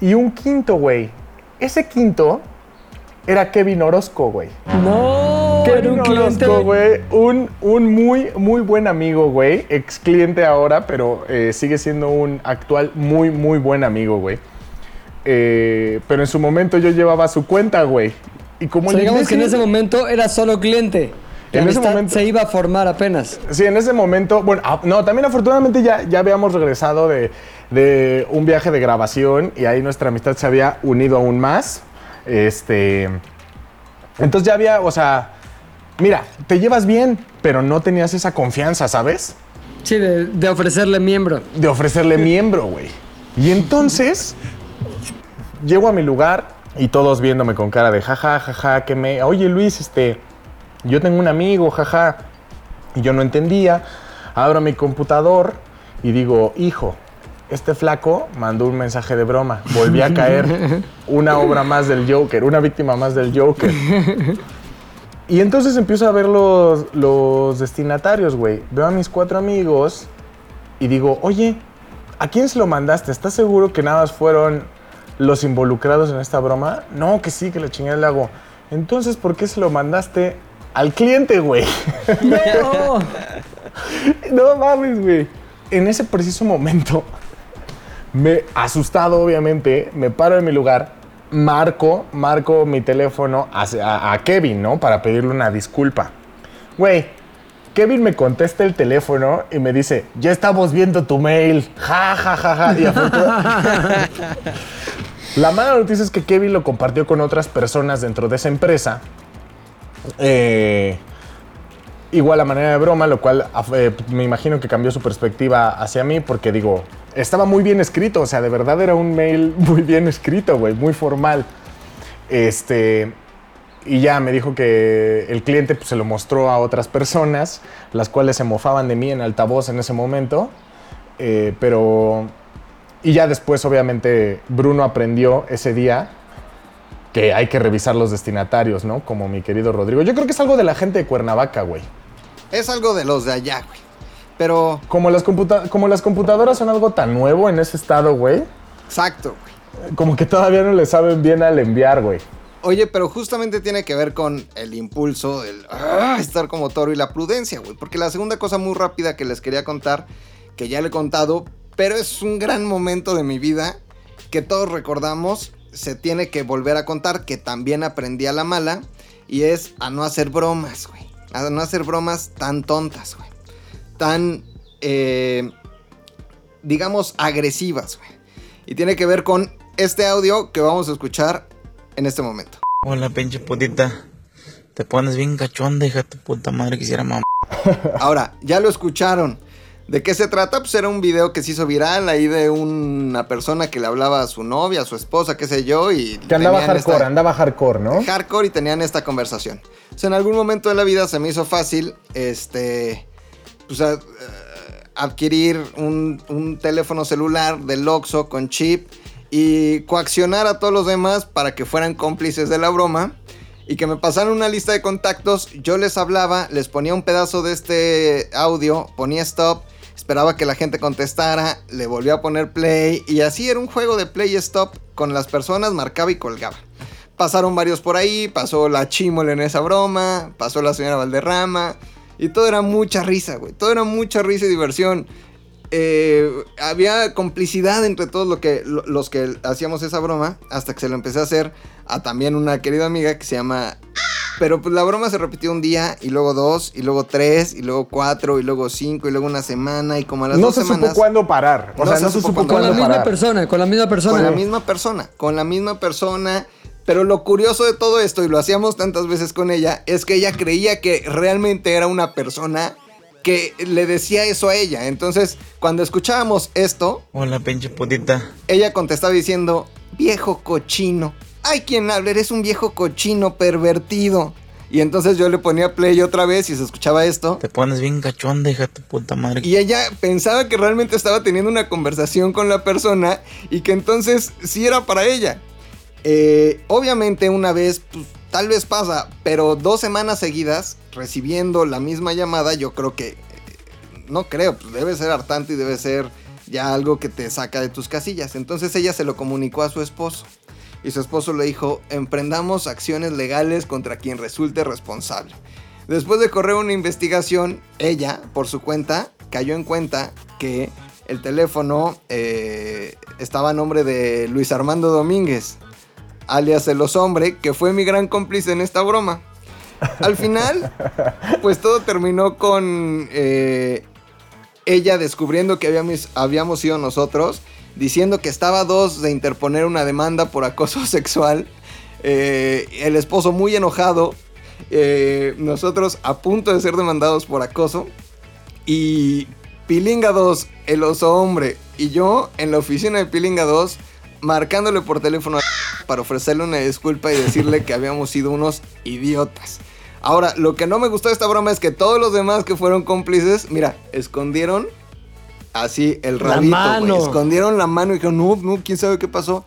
F: Y un quinto, güey. Ese quinto era Kevin Orozco, güey.
B: No, era
F: Kevin
B: un.
F: Orozco, güey. Un, un muy, muy buen amigo, güey. Ex cliente ahora, pero eh, sigue siendo un actual muy, muy buen amigo, güey. Eh, pero en su momento yo llevaba su cuenta, güey. Y como
B: O sea, digamos que en ese momento era solo cliente. La
F: En ese momento-
B: se iba a formar apenas.
F: Sí, en ese momento, bueno, ah, no, también afortunadamente ya, ya habíamos regresado de, de un viaje de grabación y ahí nuestra amistad se había unido aún más. Este, entonces ya había, o sea, mira, te llevas bien, pero no tenías esa confianza, ¿sabes?
B: Sí, de, de ofrecerle miembro.
F: De ofrecerle miembro, güey. Y entonces, llego a mi lugar y todos viéndome con cara de jaja, jaja, que me... Oye, Luis, este, yo tengo un amigo, jaja. Y yo no entendía. Abro mi computador y digo, hijo, este flaco mandó un mensaje de broma. Volví a caer una obra más del Joker, una víctima más del Joker. Y entonces empiezo a ver los, los destinatarios, güey. Veo a mis cuatro amigos y digo, oye, ¿a quién se lo mandaste? ¿Estás seguro que nada más fueron los involucrados en esta broma? No, que sí, que la chingada le hago. Entonces, ¿por qué se lo mandaste al cliente, güey?
B: No.
F: no mames, güey. En ese preciso momento, me asustado, obviamente, me paro en mi lugar, marco, marco mi teléfono a, a Kevin, ¿no? Para pedirle una disculpa. Güey, Kevin me contesta el teléfono y me dice, ya estamos viendo tu mail. Ja, ja, ja, ja. Y La mala noticia es que Kevin lo compartió con otras personas dentro de esa empresa. Eh, igual a manera de broma, lo cual eh, me imagino que cambió su perspectiva hacia mí porque digo, estaba muy bien escrito, o sea, de verdad era un mail muy bien escrito, güey, muy formal. Este, y ya me dijo que el cliente pues, se lo mostró a otras personas, las cuales se mofaban de mí en altavoz en ese momento, eh, pero... Y ya después, obviamente, Bruno aprendió ese día que hay que revisar los destinatarios, ¿no? Como mi querido Rodrigo. Yo creo que es algo de la gente de Cuernavaca, güey.
E: Es algo de los de allá, güey. Pero,
F: Como las, computa- como las computadoras son algo tan nuevo en ese estado, güey.
E: exacto, güey.
F: Como que todavía no le saben bien al enviar, güey.
E: Oye, pero justamente tiene que ver con el impulso, el ah, estar como toro y la prudencia, güey. Porque la segunda cosa muy rápida que les quería contar, que ya le he contado, pero es un gran momento de mi vida que todos recordamos, se tiene que volver a contar, que también aprendí a la mala, y es a no hacer bromas, güey. A no hacer bromas tan tontas, güey. Tan, eh, digamos, agresivas, güey. Y tiene que ver con este audio que vamos a escuchar en este momento.
J: Hola, pinche putita. Te pones bien cachonda, hija de tu puta madre. Quisiera mamá.
E: Ahora, ya lo escucharon. ¿De qué se trata? Pues era un video que se hizo viral ahí de una persona que le hablaba a su novia, a su esposa, qué sé yo, y...
F: Que andaba hardcore,
E: esta-
F: andaba hardcore, ¿no?
E: hardcore y tenían esta conversación. O sea, en algún momento de la vida se me hizo fácil, este, pues, a- eh, adquirir un, un teléfono celular del Oxxo con chip y coaccionar a todos los demás para que fueran cómplices de la broma y que me pasaran una lista de contactos. Yo les hablaba, les ponía un pedazo de este audio, ponía stop, esperaba que la gente contestara, le volvía a poner play y así era un juego de play stop con las personas, marcaba y colgaba. Pasaron varios por ahí, pasó la Chimol en esa broma, pasó la señora Valderrama. Y todo era mucha risa, güey. Todo era mucha risa y diversión. Eh, había complicidad entre todos lo que, lo- los que hacíamos esa broma. Hasta que se lo empecé a hacer a también una querida amiga que se llama... Pero pues la broma se repitió un día, y luego dos, y luego tres, y luego cuatro, y luego cinco, y luego una semana, y como a las
F: No
E: dos
F: se
E: semanas...
F: supo cuándo parar. O
E: No
F: sea,
E: se
F: no se
E: supo
F: supo
E: cuándo
B: Con la
F: cuándo
B: misma
F: parar.
B: persona, con la misma persona.
E: Con la misma persona, con la misma persona. Pero lo curioso de todo esto, y lo hacíamos tantas veces con ella, es que ella creía que realmente era una persona que le decía eso a ella. Entonces, cuando escuchábamos esto,
J: Hola, pinche putita.
E: ella contestaba diciendo, viejo cochino. Ay, quien habla, eres un viejo cochino pervertido. Y entonces yo le ponía play otra vez y se escuchaba esto.
J: Te pones bien cachonda, hija de tu puta madre.
E: Y ella pensaba que realmente estaba teniendo una conversación con la persona y que entonces sí era para ella. Eh, obviamente una vez, pues, tal vez pasa, pero dos semanas seguidas recibiendo la misma llamada, yo creo que, no creo, pues debe ser hartante y debe ser ya algo que te saca de tus casillas. Entonces ella se lo comunicó a su esposo. Y su esposo le dijo, emprendamos acciones legales contra quien resulte responsable. Después de correr una investigación, ella, por su cuenta, cayó en cuenta que el teléfono eh, estaba a nombre de Luis Armando Domínguez, alias el Hombre, que fue mi gran cómplice en esta broma. Al final, pues todo terminó con eh, ella descubriendo que habíamos, habíamos sido nosotros, diciendo que estaba dos de interponer una demanda por acoso sexual. Eh, el esposo muy enojado, eh, nosotros a punto de ser demandados por acoso. Y Pilinga 2, el oso hombre, y yo en la oficina de Pilinga 2, marcándole por teléfono a para ofrecerle una disculpa y decirle que habíamos sido unos idiotas. Ahora, lo que no me gustó de esta broma es que todos los demás que fueron cómplices, mira, escondieron así el
B: La
E: rabito,
B: mano.
E: güey. Escondieron la mano y dijeron, no, no, quién sabe qué pasó.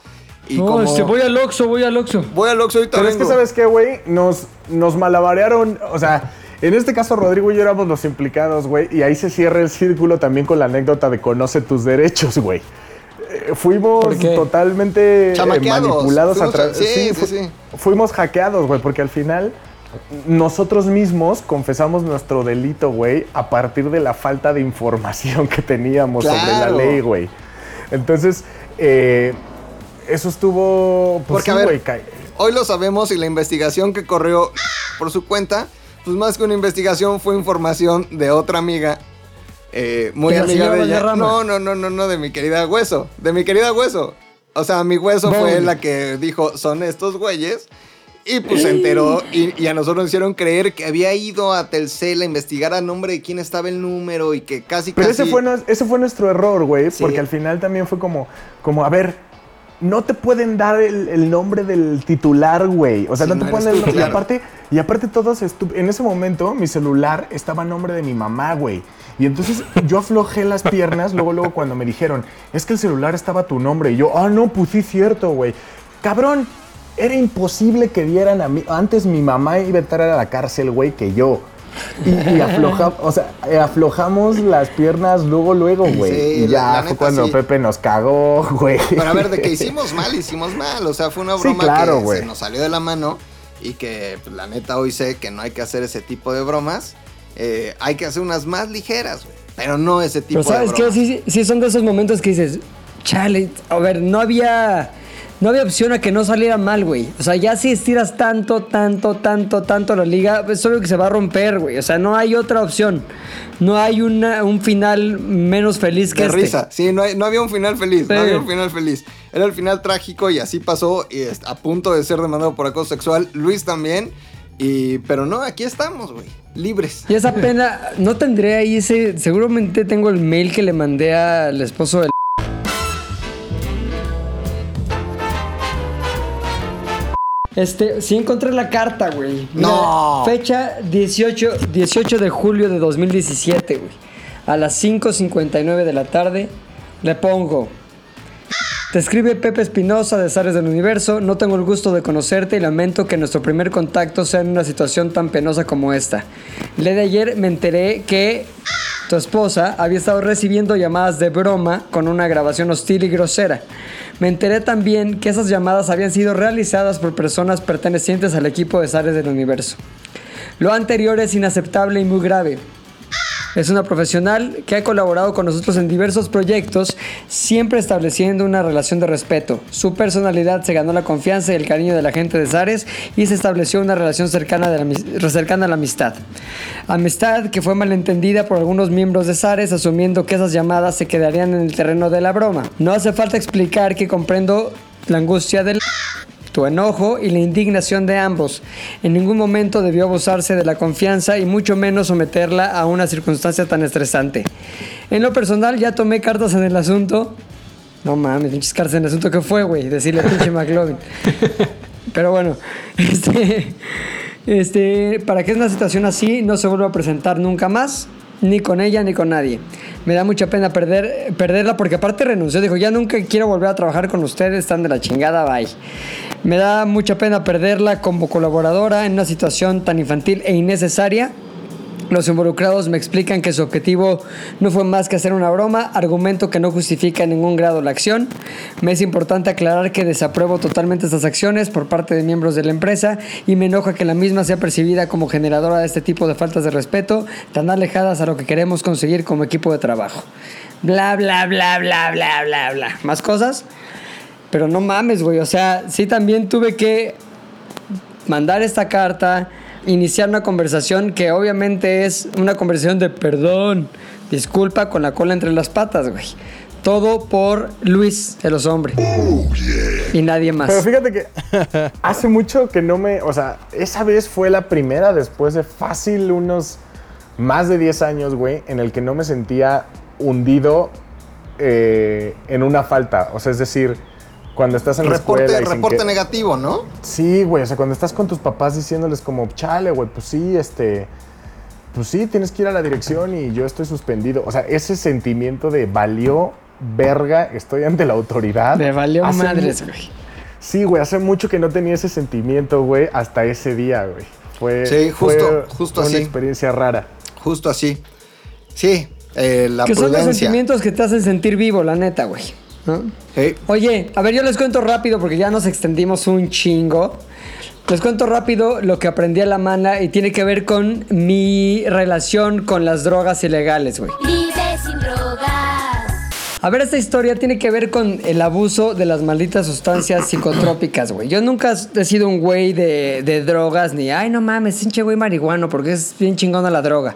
E: Y
B: no,
E: como,
B: este, voy al Oxxo, voy al Oxxo.
E: voy al Oxxo ahorita
F: Pero es que. ¿sabes qué, güey? Nos, nos malabarearon, o sea, en este caso Rodrigo y yo éramos los implicados, güey, y ahí se cierra el círculo también con la anécdota de conoce tus derechos, güey. Eh, fuimos totalmente eh, manipulados a
E: Fuimos
F: través...
E: a- sí, sí,
F: fu-
E: sí.
F: Fuimos hackeados, güey, porque al final nosotros mismos confesamos nuestro delito, güey, a partir de la falta de información que teníamos sobre la ley, güey. Entonces, eh, eso estuvo... Pues,
E: Porque,
F: sí,
E: a ver, Hoy lo sabemos y la investigación que corrió por su cuenta, pues más que una investigación fue información de otra amiga, eh, muy
B: ¿De
E: amiga de ella.
B: Valderrama?
E: No, no, no, no, no, de mi querida Hueso, de mi querida Hueso. O sea, mi Hueso fue la que dijo, son estos güeyes. Y pues se enteró y, y a nosotros nos hicieron creer que había ido a Telcel a investigar a nombre de quién estaba el número y que casi
F: Pero
E: casi...
F: ese fue, ese fue nuestro error, güey,
E: Sí.
F: porque al final también fue como, como, a ver, no te pueden dar el, el nombre del titular, güey. O sea,
E: Sí,
F: no te
E: no
F: pueden dar el- y
E: claro.
F: aparte, y aparte todos en ese momento mi celular estaba a nombre de mi mamá, güey. Y entonces yo aflojé las piernas, luego, luego cuando me dijeron, es que el celular estaba a tu nombre. Y yo, ah, no, pues sí, cierto, güey. Cabrón, era imposible que dieran a mí. Antes mi mamá iba a entrar a la cárcel, güey, que yo. Y, y afloja- o sea, eh, aflojamos las piernas luego, luego, güey.
E: Sí,
F: y ya
E: la
F: fue
E: neta,
F: cuando
E: sí.
F: Pepe nos cagó, güey.
E: Pero a ver, de que hicimos mal, hicimos mal. O sea, fue una
F: Sí,
E: broma
F: claro,
E: que se nos salió de la mano y que pues, la neta hoy sé que no hay que hacer ese tipo de bromas. Eh, hay que hacer unas más ligeras, güey. Pero no ese tipo
B: Pero ¿sabes
E: de bromas.
B: Sí, sí, sí son de esos momentos que dices, chale, a ver, no había no había opción a que no saliera mal, güey. O sea, ya si estiras tanto, tanto, tanto, tanto la liga, es obvio que se va a romper, güey. O sea, no hay otra opción. No hay una, un final menos feliz que
E: De
B: este.
E: risa. Sí, no, hay- no había un final feliz.
B: Sí.
E: No había un final feliz. Era el final trágico y así pasó. Y a punto de ser demandado por acoso sexual. Luis también. Y, pero no, aquí estamos, güey. Libres.
B: Y esa pena, no tendré ahí ese. Seguramente tengo el mail que le mandé al esposo del. Este, sí encontré la carta, güey. Mira,
E: No.
B: Fecha 18, 18 de julio de 2017, güey. A las 5.59 de la tarde. Le pongo. Te escribe Pepe Espinosa de Zares del Universo. No tengo el gusto de conocerte y lamento que nuestro primer contacto sea en una situación tan penosa como esta. Día de ayer me enteré que tu esposa había estado recibiendo llamadas de broma con una grabación hostil y grosera. Me enteré también que esas llamadas habían sido realizadas por personas pertenecientes al equipo de Zares del Universo. Lo anterior es inaceptable y muy grave. Es una profesional que ha colaborado con nosotros en diversos proyectos, siempre estableciendo una relación de respeto. Su personalidad se ganó la confianza y el cariño de la gente de Zares y se estableció una relación cercana, de la cercana a la amistad. Amistad que fue malentendida por algunos miembros de Zares, asumiendo que esas llamadas se quedarían en el terreno de la broma. No hace falta explicar que comprendo la angustia del tu enojo y la indignación de ambos. En ningún momento debió abusarse de la confianza y mucho menos someterla a una circunstancia tan estresante. En lo personal ya tomé cartas en el asunto. No mames, pinches cartas en el asunto. ¿Qué fue, güey? Decirle pinche McLovin. Pero bueno, este, este, para que una situación así no se vuelva a presentar nunca más, ni con ella ni con nadie. Me da mucha pena perder, perderla porque aparte renunció, dijo, ya nunca quiero volver a trabajar con ustedes, están de la chingada, bye. Me da mucha pena perderla como colaboradora en una situación tan infantil e innecesaria. Los involucrados me explican que su objetivo no fue más que hacer una broma, argumento que no justifica en ningún grado la acción. Me es importante aclarar que desapruebo totalmente estas acciones por parte de miembros de la empresa y me enoja que la misma sea percibida como generadora de este tipo de faltas de respeto, tan alejadas a lo que queremos conseguir como equipo de trabajo. Bla, bla, bla, bla, bla, bla, bla. ¿Más cosas? Pero no mames, güey. O sea, sí también tuve que mandar esta carta, iniciar una conversación que obviamente es una conversación de perdón, disculpa con la cola entre las patas, güey. Todo por Luis, de los hombres. Y nadie más.
F: Pero fíjate que hace mucho que no me. O sea, esa vez fue la primera después de fácil unos más de 10 años, güey, en el que no me sentía hundido eh, en una falta. O sea, es decir, cuando estás en la
E: Reporte,
F: escuela. y sin
E: reporte
F: que-
E: negativo, ¿no?
F: Sí, güey, o sea, cuando estás con tus papás diciéndoles como, chale, güey, pues sí, este, pues sí, tienes que ir a la dirección y yo estoy suspendido. O sea, ese sentimiento de valió verga, estoy ante la autoridad.
B: Me valió
F: Hace
B: madres, güey.
F: Sí, güey, hace mucho que no tenía ese sentimiento, güey, hasta ese día, güey. Fue,
E: Sí,
F: fue-
E: justo- justo
F: fue una
E: así.
F: experiencia rara.
E: Justo así. Sí, eh, la
B: que son los sentimientos que te hacen sentir vivo, la neta, güey. ¿No?
E: Sí.
B: Oye, a ver, yo les cuento rápido porque ya nos extendimos un chingo. Les cuento rápido lo que aprendí a la mala y tiene que ver con mi relación con las drogas ilegales, güey.
K: Vive sin drogas.
B: A ver, esta historia tiene que ver con el abuso de las malditas sustancias psicotrópicas, güey. Yo nunca he sido un güey de, de drogas, ni, ay, no mames, pinche güey marihuano, porque es bien chingona la droga.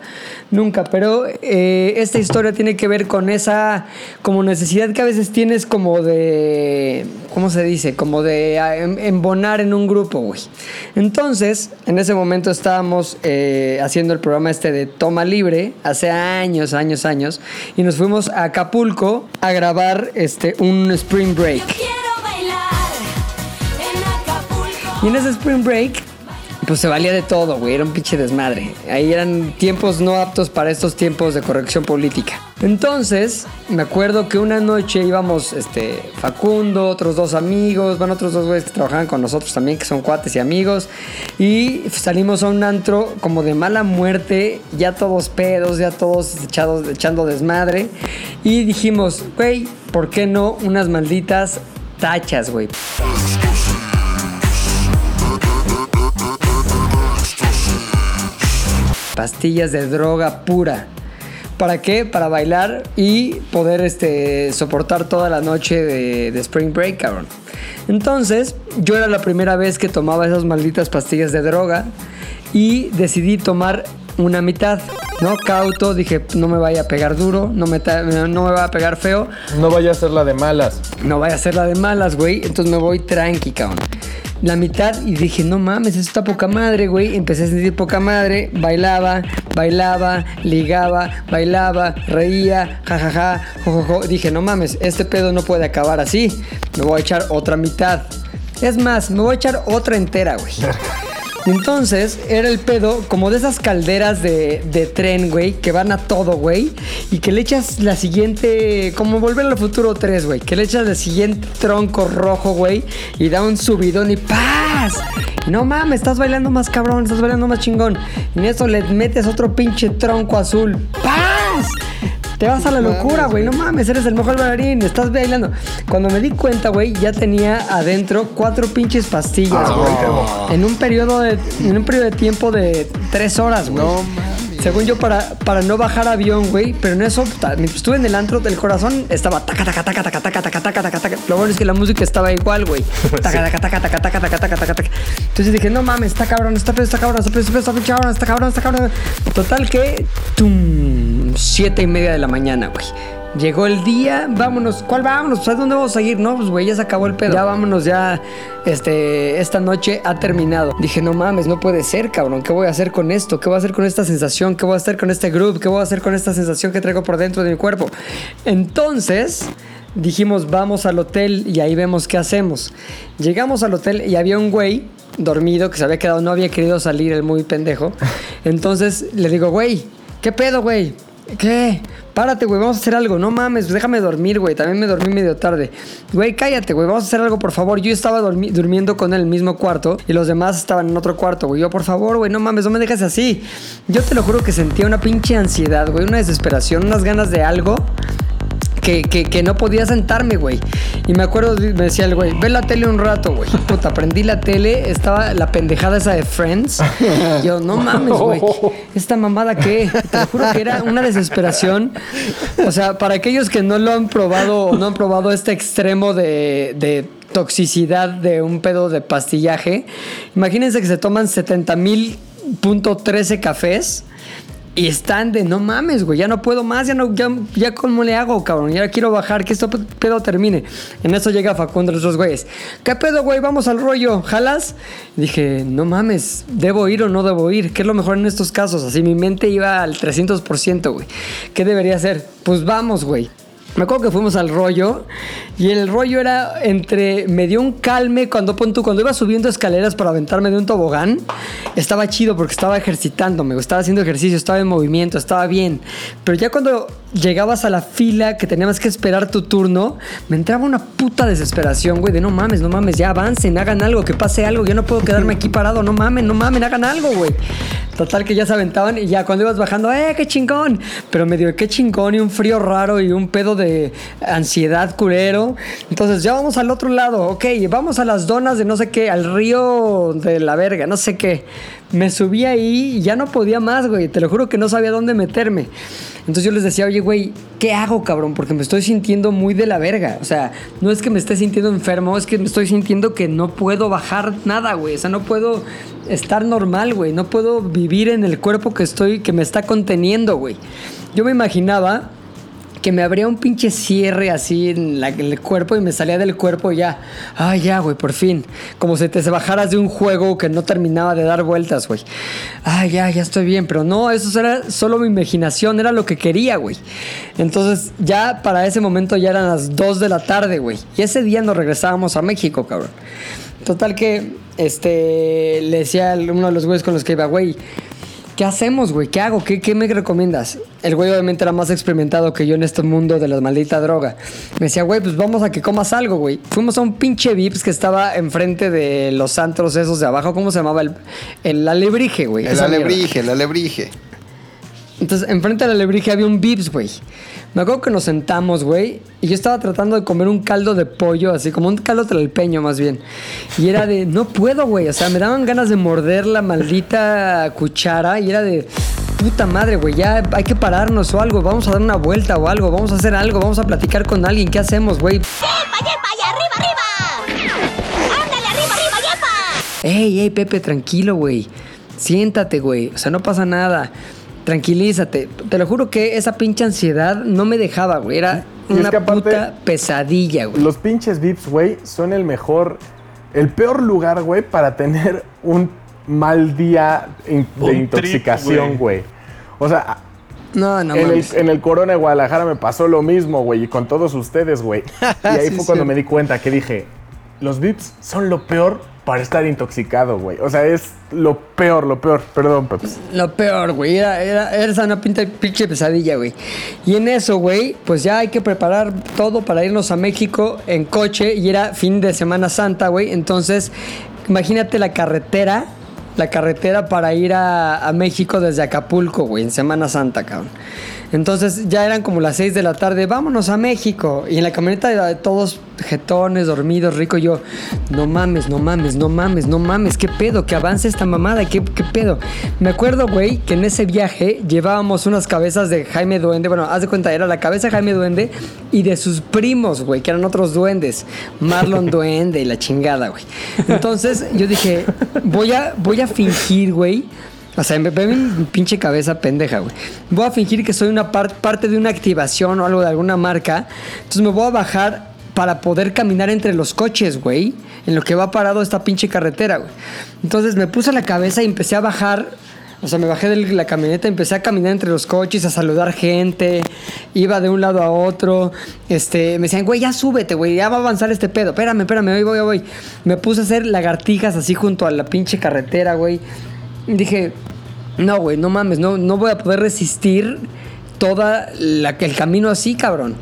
B: Nunca, pero eh, esta historia tiene que ver con esa, como necesidad que a veces tienes como de, ¿cómo se dice? Como de ah, em- embonar en un grupo, güey. Entonces, en ese momento estábamos eh, haciendo el programa este de Toma Libre, hace años, años, años, y nos fuimos a Acapulco a grabar este, un Spring Break. Y en ese Spring Break, pues se valía de todo, güey. Era un pinche desmadre. Ahí eran tiempos no aptos para estos tiempos de corrección política. Entonces, me acuerdo que una noche íbamos, este, Facundo, otros dos amigos, bueno, otros dos güeyes que trabajaban con nosotros también, que son cuates y amigos. Y salimos a un antro como de mala muerte, ya todos pedos, ya todos echados, echando desmadre. Y dijimos, güey, ¿por qué no unas malditas tachas, güey? pastillas de droga pura. ¿Para qué? Para bailar y poder este, soportar toda la noche de, de Spring Break, cabrón. Entonces, yo era la primera vez que tomaba esas malditas pastillas de droga y decidí tomar una mitad, ¿no? Cauto, dije, no me vaya a pegar duro, no me, ta- no me va a pegar feo,
F: No vaya a ser la de malas.
B: no vaya a ser la de malas, güey. Entonces me voy tranqui, cabrón. La mitad y dije, no mames, esto está poca madre, güey. Empecé a sentir poca madre. Bailaba, bailaba, ligaba, bailaba, reía, jajaja, jojojo. Dije, no mames, este pedo no puede acabar así. Me voy a echar otra mitad. Es más, me voy a echar otra entera, güey. Entonces, era el pedo como de esas calderas de, de tren, güey, que van a todo, güey, y que le echas la siguiente, como volver al futuro 3, güey, que le echas el siguiente tronco rojo, güey, y da un subidón y ¡paz! No mames, estás bailando más cabrón, estás bailando más chingón. Y en eso le metes otro pinche tronco azul. ¡Paz! Te vas a la locura, güey. No mames, eres el mejor bailarín. Estás bailando. Cuando me di cuenta, güey, ya tenía adentro cuatro pinches pastillas, güey. En un periodo de. En un periodo de tiempo de tres horas, güey. No Según yo, para, para no bajar avión, güey. Pero en eso, estuve en el antro del corazón, estaba taca, taca, taca, taca, taca, taca, taca, taca, taca. Lo bueno es que la música estaba igual, güey. Taca, taca, taca, taca, taca, taca, taca, taca, taca. Entonces dije, no mames, está cabrón, está pedo, está cabrón, está pedo, está pedo, está cabrón, está cabrón, está cabrón. Total que, tum, siete y media de la mañana, güey. Llegó el día, vámonos. ¿Cuál vámonos? ¿Sabes dónde vamos a ir? No, pues güey, ya se acabó el pedo. Ya vámonos, ya. Este, esta noche ha terminado. Dije, no mames, no puede ser, cabrón. ¿Qué voy a hacer con esto? ¿Qué voy a hacer con esta sensación? ¿Qué voy a hacer con este groove? ¿Qué voy a hacer con esta sensación que traigo por dentro de mi cuerpo? Entonces, dijimos, vamos al hotel y ahí vemos qué hacemos. Llegamos al hotel y había un güey dormido que se había quedado, no había querido salir, el muy pendejo. Entonces le digo, güey, ¿qué pedo, güey? ¿Qué? Párate, güey, vamos a hacer algo. No mames, déjame dormir, güey. También me dormí medio tarde. Güey, cállate, güey. Vamos a hacer algo, por favor. Yo estaba durmiendo con él en el mismo cuarto y los demás estaban en otro cuarto, güey. Yo, por favor, güey, no mames, no me dejes así. Yo te lo juro que sentía una pinche ansiedad, güey, una desesperación, unas ganas de algo que, que, que no podía sentarme, güey. Y me acuerdo, me decía el güey, ve la tele un rato, güey. Puta, prendí la tele, estaba la pendejada esa de Friends. Yo, no mames, güey. ¿Esta mamada qué? Te lo juro que era una desesperación. O sea, para aquellos que no lo han probado o no han probado este extremo de, de toxicidad de un pedo de pastillaje, imagínense que se toman 70 mil punto 13 cafés. Y están de no mames, güey, ya no puedo más, ya no, ya, ya le hago, cabrón, ya quiero bajar, que esto pedo termine. En eso llega Facundo, los dos güeyes. ¿Qué pedo, güey? Vamos al rollo, ¿jalas? Dije, no mames, ¿debo ir o no debo ir? ¿Qué es lo mejor en estos casos? Así mi mente iba al 300%, güey. ¿Qué debería hacer? Pues vamos, güey. Me acuerdo que fuimos al rollo y el rollo era entre. Me dio un calme cuando cuando iba subiendo escaleras para aventarme de un tobogán. Estaba chido porque estaba ejercitándome, estaba haciendo ejercicio, estaba en movimiento, estaba bien. Pero ya cuando llegabas a la fila que teníamos que esperar tu turno, me entraba una puta desesperación, güey, de no mames, no mames, ya avancen, hagan algo, que pase algo. Yo no puedo quedarme aquí parado, no mamen, no mamen, hagan algo, güey. Total que ya se aventaban y ya cuando ibas bajando, ¡eh, qué chingón! Pero me dio qué chingón y un frío raro y un pedo de ansiedad culero. Entonces ya vamos al otro lado, ok, vamos a las donas de no sé qué, al río de la verga, no sé qué. Me subí ahí y ya no podía más, güey. Te lo juro que no sabía dónde meterme. Entonces yo les decía, oye, güey, ¿qué hago, cabrón? Porque me estoy sintiendo muy de la verga. O sea, no es que me esté sintiendo enfermo, es que me estoy sintiendo que no puedo bajar nada, güey. O sea, no puedo estar normal, güey. No puedo vivir en el cuerpo que estoy, que me está conteniendo, güey. Yo me imaginaba que me abría un pinche cierre así en, el cuerpo y me salía del cuerpo y ya. Ay, ya, güey, por fin. Como si te bajaras de un juego que no terminaba de dar vueltas, güey. Ay, ya, ya estoy bien. Pero no, eso era solo mi imaginación, era lo que quería, güey. Entonces, ya para ese momento ya eran las 2 de la tarde, güey. Y ese día nos regresábamos a México, cabrón. Total que, este, le decía a uno de los güeyes con los que iba, güey. ¿Qué hacemos, güey? ¿Qué hago? ¿Qué, ¿Qué me recomiendas? El güey obviamente era más experimentado que yo en este mundo de la maldita droga. Me decía, güey, pues vamos a que comas algo, güey. Fuimos a un pinche Vips que estaba enfrente de los antros esos de abajo. ¿Cómo se llamaba? El, el alebrije, güey.
E: El
B: mierda.
E: alebrije, el alebrije.
B: Entonces, enfrente del alebrije había un Vips, güey. Me acuerdo que nos sentamos, güey, y yo estaba tratando de comer un caldo de pollo, así como un caldo tlalpeño más bien. Y era de, no puedo, güey. O sea, me daban ganas de morder la maldita cuchara y era de, puta madre, güey, ya hay que pararnos o algo, vamos a dar una vuelta o algo, vamos a hacer algo, vamos a platicar con alguien, ¿qué hacemos, güey?
K: ¡Yepa, yepa! ¡Y arriba, arriba! ¡Ándale, arriba, arriba, yepa!
B: Ey, ey, Pepe, tranquilo, güey. Siéntate, güey. O sea, no pasa nada. Tranquilízate. Te lo juro que esa pinche ansiedad no me dejaba, güey. Era
F: Y es
B: una
F: que aparte-
B: puta pesadilla, güey.
F: Los pinches VIPs, güey, son el mejor, el peor lugar, güey, para tener un mal día in-
H: Un
F: de
H: trip,
F: intoxicación, güey. O sea,
B: No, no
F: en, el, en el Corona de Guadalajara me pasó lo mismo, güey, y con todos ustedes, güey. Y ahí
B: Sí,
F: fue cuando
B: sí.
F: me di cuenta que dije, los VIPs son lo peor para estar intoxicado, güey. O sea, es lo peor, lo peor. Perdón, Peps.
B: Lo peor, güey. Era, era, era una pinta, pinche pesadilla, güey. Y en eso, güey, pues ya hay que preparar todo para irnos a México en coche. Y era fin de Semana Santa, güey. Entonces, imagínate la carretera. La carretera para ir a, a México desde Acapulco, güey, en Semana Santa, cabrón. Entonces ya eran como las 6 de la tarde, vámonos a México. Y en la camioneta de todos jetones, dormidos, rico. Yo, no mames, no mames, no mames, no mames, qué pedo, que avance esta mamada, qué, pedo. Me acuerdo, güey, que en ese viaje llevábamos unas cabezas de Jaime Duende. Bueno, haz de cuenta, era la cabeza de Jaime Duende y de sus primos, güey, que eran otros duendes. Marlon Duende y la chingada, güey. Entonces yo dije, voy a, voy a fingir, güey. O sea, me ve mi pinche cabeza pendeja, güey. Voy a fingir que soy una par- parte de una activación o algo de alguna marca. Entonces me voy a bajar para poder caminar entre los coches, güey. En lo que va parado esta pinche carretera, güey. Entonces me puse la cabeza y empecé a bajar. O sea, me bajé de la camioneta, empecé a caminar entre los coches, a saludar gente. Iba de un lado a otro. Este, me decían, güey, ya súbete, güey, ya va a avanzar este pedo. Espérame, espérame, voy, ahí voy. Me puse a hacer lagartijas así junto a la pinche carretera, güey. Dije, no, güey, no mames, no, no voy a poder resistir toda la, el camino así, cabrón.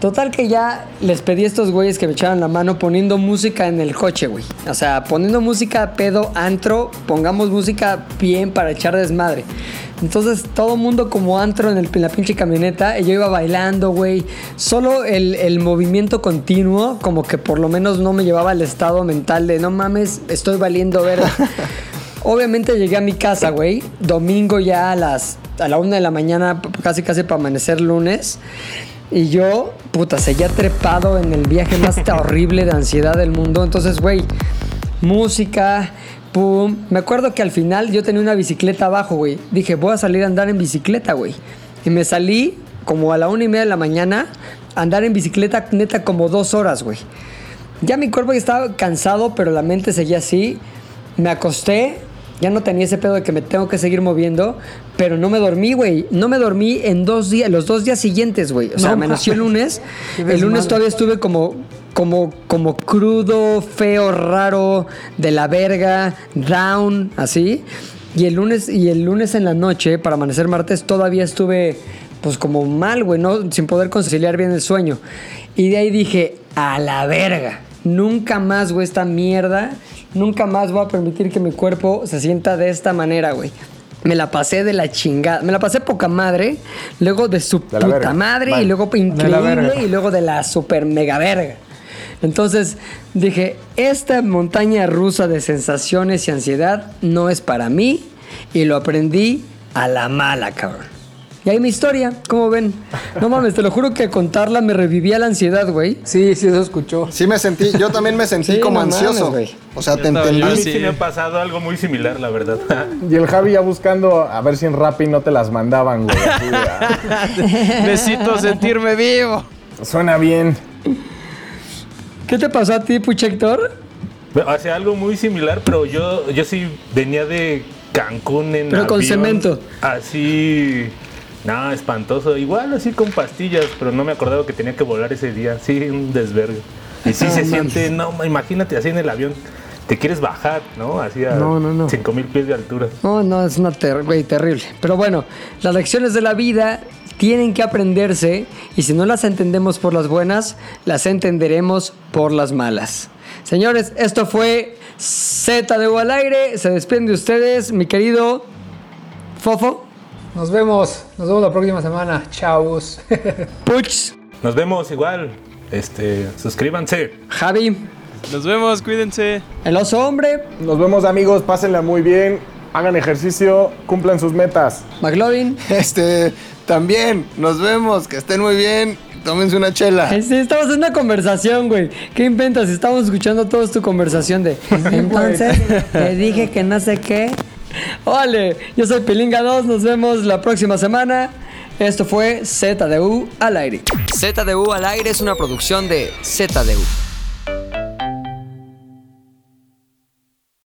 B: Total que ya les pedí a estos güeyes que me echaran la mano poniendo música en el coche, güey. O sea, poniendo música pedo, antro, pongamos música bien para echar desmadre. Entonces todo mundo como antro en, el, en la pinche camioneta, yo iba bailando, güey. Solo el, el movimiento continuo, como que por lo menos no me llevaba al estado mental de no mames, estoy valiendo ver. Obviamente llegué a mi casa, güey. Domingo ya a las a la una de la mañana, casi casi para amanecer lunes. Y yo, puta, seguía trepado en el viaje más horrible de ansiedad del mundo. Entonces, güey, música, pum. Me acuerdo que al final yo tenía una bicicleta abajo, güey. Dije, voy a salir a andar en bicicleta, güey. Y me salí como a la una y media de la mañana a andar en bicicleta neta como dos horas, güey. Ya mi cuerpo ya estaba cansado, pero la mente seguía así. Me acosté, ya no tenía ese pedo de que me tengo que seguir moviendo, pero no me dormí, güey. No me dormí en dos días, los dos días siguientes, güey. O sea,
C: No
B: amaneció el lunes. El lunes todavía estuve como, como, como crudo, feo, raro, de la verga, down, así. Y el lunes, y el lunes en la noche, para amanecer martes, todavía estuve pues como mal, güey, ¿no? Sin poder conciliar bien el sueño. Y de ahí dije, a la verga. Nunca más, güey, esta mierda. Nunca más voy a permitir que mi cuerpo se sienta de esta manera, güey. Me la pasé de la chingada. Me la pasé poca madre. Luego de su puta madre.
F: Bye.
B: Y luego increíble. Y luego de la super mega verga. Entonces dije, esta montaña rusa de sensaciones y ansiedad no es para mí. Y lo aprendí a la mala, cabrón. Y ahí mi historia, ¿cómo ven? No mames, te lo juro que contarla me revivía la ansiedad, güey.
C: Sí, sí, eso escuchó.
E: Sí me sentí, yo también me sentí
B: Sí,
E: como
B: no
E: ansioso.
B: mames, güey.
E: o sea, te
I: Yo estaba-
H: A mí
E: entendí.
H: sí.
I: sí.
H: me ha pasado algo muy similar, la verdad.
F: Y el Javi ya buscando a ver si en Rappi no te las mandaban, güey. ah,
I: Necesito sentirme vivo.
F: Suena bien.
B: ¿Qué te pasó a ti, Puchector?
H: O sea, algo muy similar, pero yo, yo sí venía de Cancún en
B: Pero con
H: avión,
B: cemento.
H: Así, no, espantoso. Igual así con pastillas, pero no me acordaba que tenía que volar ese día. Sí, un desvergue. Y sí
B: No
H: se siente, no, imagínate así en el avión. Te quieres bajar, ¿no? Así a
B: No, no, no.
H: 5000 pies de altura.
B: No, no, es una ter- güey, terrible. Pero bueno, las lecciones de la vida tienen que aprenderse y si no las entendemos por las buenas, las entenderemos por las malas. Señores, esto fue ZDU al aire. Se despiden de ustedes, mi querido Fofo,
C: Nos vemos. Nos vemos la próxima semana. Chavos.
B: Puch,
H: Nos vemos igual. Este, suscríbanse.
B: Javi,
I: Nos vemos, cuídense.
B: el oso hombre.
F: Nos vemos, amigos. Pásenla muy bien. Hagan ejercicio, cumplan sus metas.
B: McLovin.
E: Este, también, nos vemos, que estén muy bien. Tómense una chela.
B: Sí, estamos en una conversación, güey. ¿Qué inventas? Estamos escuchando todos tu conversación de. Entonces, te dije que no sé qué. Vale, yo soy Pilinga 2. Nos vemos la próxima semana. Esto fue ZDU al aire. ZDU al aire es una producción de ZDU.